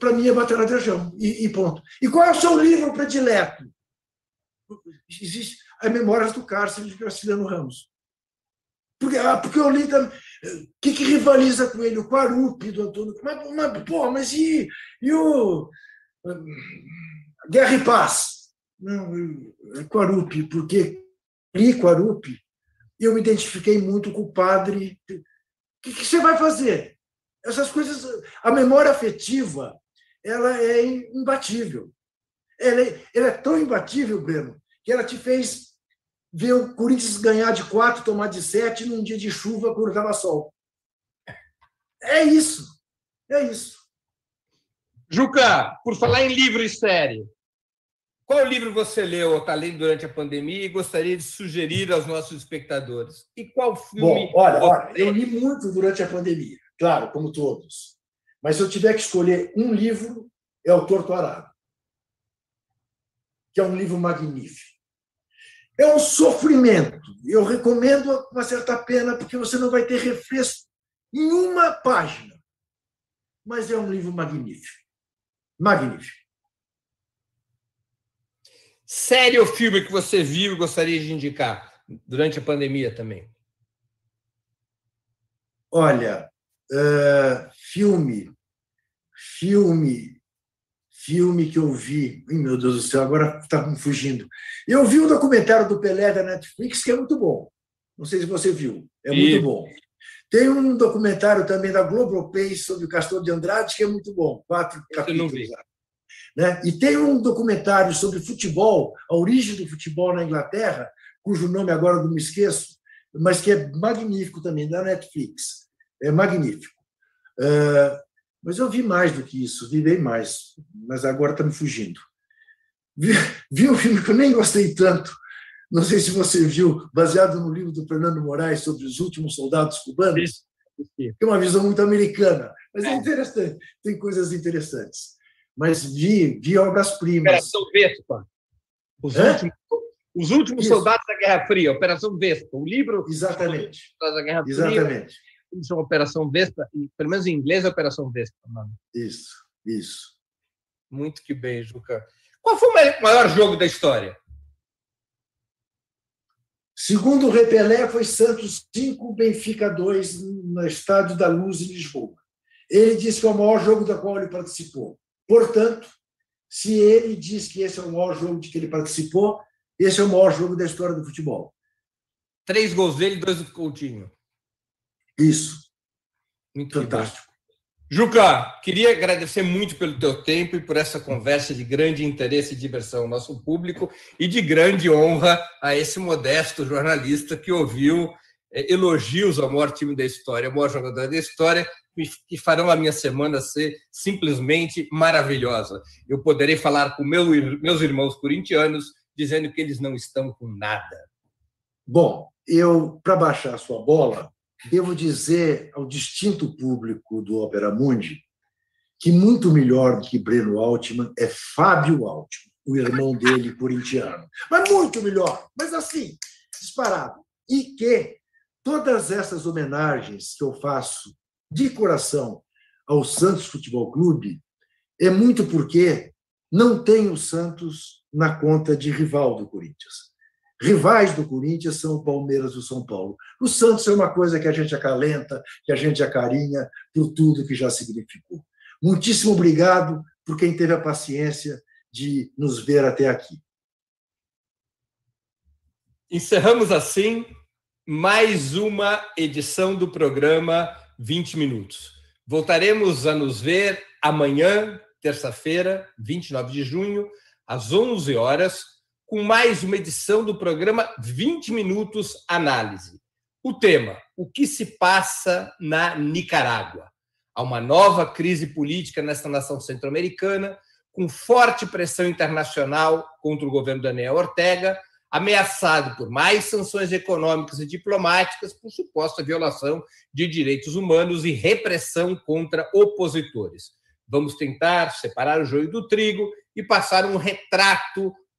Para mim é Batalha de Argel, e, ponto. E qual é o seu livro predileto? Existe a Memórias do Cárcere de Graciliano Ramos. Porque, ah, porque eu li também. O que, que rivaliza com ele? O Quarupi do Antônio. Mas, mas, pô, mas e, e o Guerra e Paz. Não, Quarupi, porque li Quarupi, eu me identifiquei muito com o padre. O que, que você vai fazer? Essas coisas, a memória afetiva, ela é imbatível. Ela é, ela é tão imbatível, Breno, que ela te fez ver o Corinthians ganhar de quatro, tomar de sete num dia de chuva quando estava sol. É isso. É isso. Juca, por falar em livro e série, qual livro você leu ou está lendo durante a pandemia e gostaria de sugerir aos nossos espectadores? E qual filme? Bom, olha, olha, eu li muito durante a pandemia, claro, como todos. Mas se eu tiver que escolher um livro, é O Torto Arado, que é um livro magnífico. É um sofrimento. Eu recomendo uma certa pena, porque você não vai ter refresco em uma página mas é um livro magnífico. Magnífico. Série ou filme que você viu e gostaria de indicar durante a pandemia também? Olha, uh, filme, filme, filme que eu vi. Ai, meu Deus do céu, agora está me fugindo. Eu vi um documentário do Pelé da Netflix que é muito bom. Não sei se você viu. É muito e... bom. Tem um documentário também da Globoplay sobre o Castor de Andrade que é muito bom. Quatro capítulos. Né? E tem um documentário sobre futebol, a origem do futebol na Inglaterra, cujo nome agora não me esqueço, mas que é magnífico também, da Netflix. É magnífico. Uh, mas eu vi mais do que isso, vi bem mais, mas agora está me fugindo. Vi, [LAUGHS] vi um filme que eu nem gostei tanto, não sei se você viu, baseado no livro do Fernando Moraes sobre os últimos soldados cubanos. É uma visão muito americana, mas é, é interessante, tem coisas interessantes. Mas vi, vi obras-primas. Operação Vespa. Os Hã? últimos os últimos Isso. soldados da Guerra Fria, Operação Vespa, o livro. Exatamente. Da Guerra Fria, Exatamente. Chama Operação Vespa, pelo menos em inglês é Operação Vespa. Mano. Isso, isso. Muito que bem, Juca. Qual foi o maior jogo da história? Segundo o Repelé, foi Santos 5, Benfica 2, no Estádio da Luz, em Lisboa. Ele disse que é o maior jogo da qual ele participou. Portanto, se ele diz que esse é o maior jogo de que ele participou, esse é o maior jogo da história do futebol. Três gols dele, dois do Coutinho. Isso. Muito fantástico. Juca, queria agradecer muito pelo teu tempo e por essa conversa de grande interesse e diversão ao nosso público e de grande honra a esse modesto jornalista que ouviu é, elogios ao maior time da história, ao maior jogador da história, que farão a minha semana ser simplesmente maravilhosa. Eu poderei falar com meu, meus irmãos corintianos dizendo que eles não estão com nada. Bom, eu, para baixar a sua bola, devo dizer ao distinto público do Opera Mundi que muito melhor do que Breno Altman é Fábio Altman, o irmão dele corintiano. Mas muito melhor, mas assim, disparado. E que todas essas homenagens que eu faço de coração ao Santos Futebol Clube é muito porque não tem o Santos na conta de rival do Corinthians. Rivais do Corinthians são o Palmeiras e o São Paulo. O Santos é uma coisa que a gente acalenta, que a gente acarinha por tudo que já significou. Muitíssimo obrigado por quem teve a paciência de nos ver até aqui. Encerramos assim mais uma edição do programa 20 Minutos. Voltaremos a nos ver amanhã, terça-feira, 29 de junho, às 11 horas com mais uma edição do programa 20 Minutos Análise. O tema: o que se passa na Nicarágua? Há uma nova crise política nesta nação centro-americana, com forte pressão internacional contra o governo Daniel Ortega, ameaçado por mais sanções econômicas e diplomáticas por suposta violação de direitos humanos e repressão contra opositores. Vamos tentar separar o joio do trigo e passar um retrato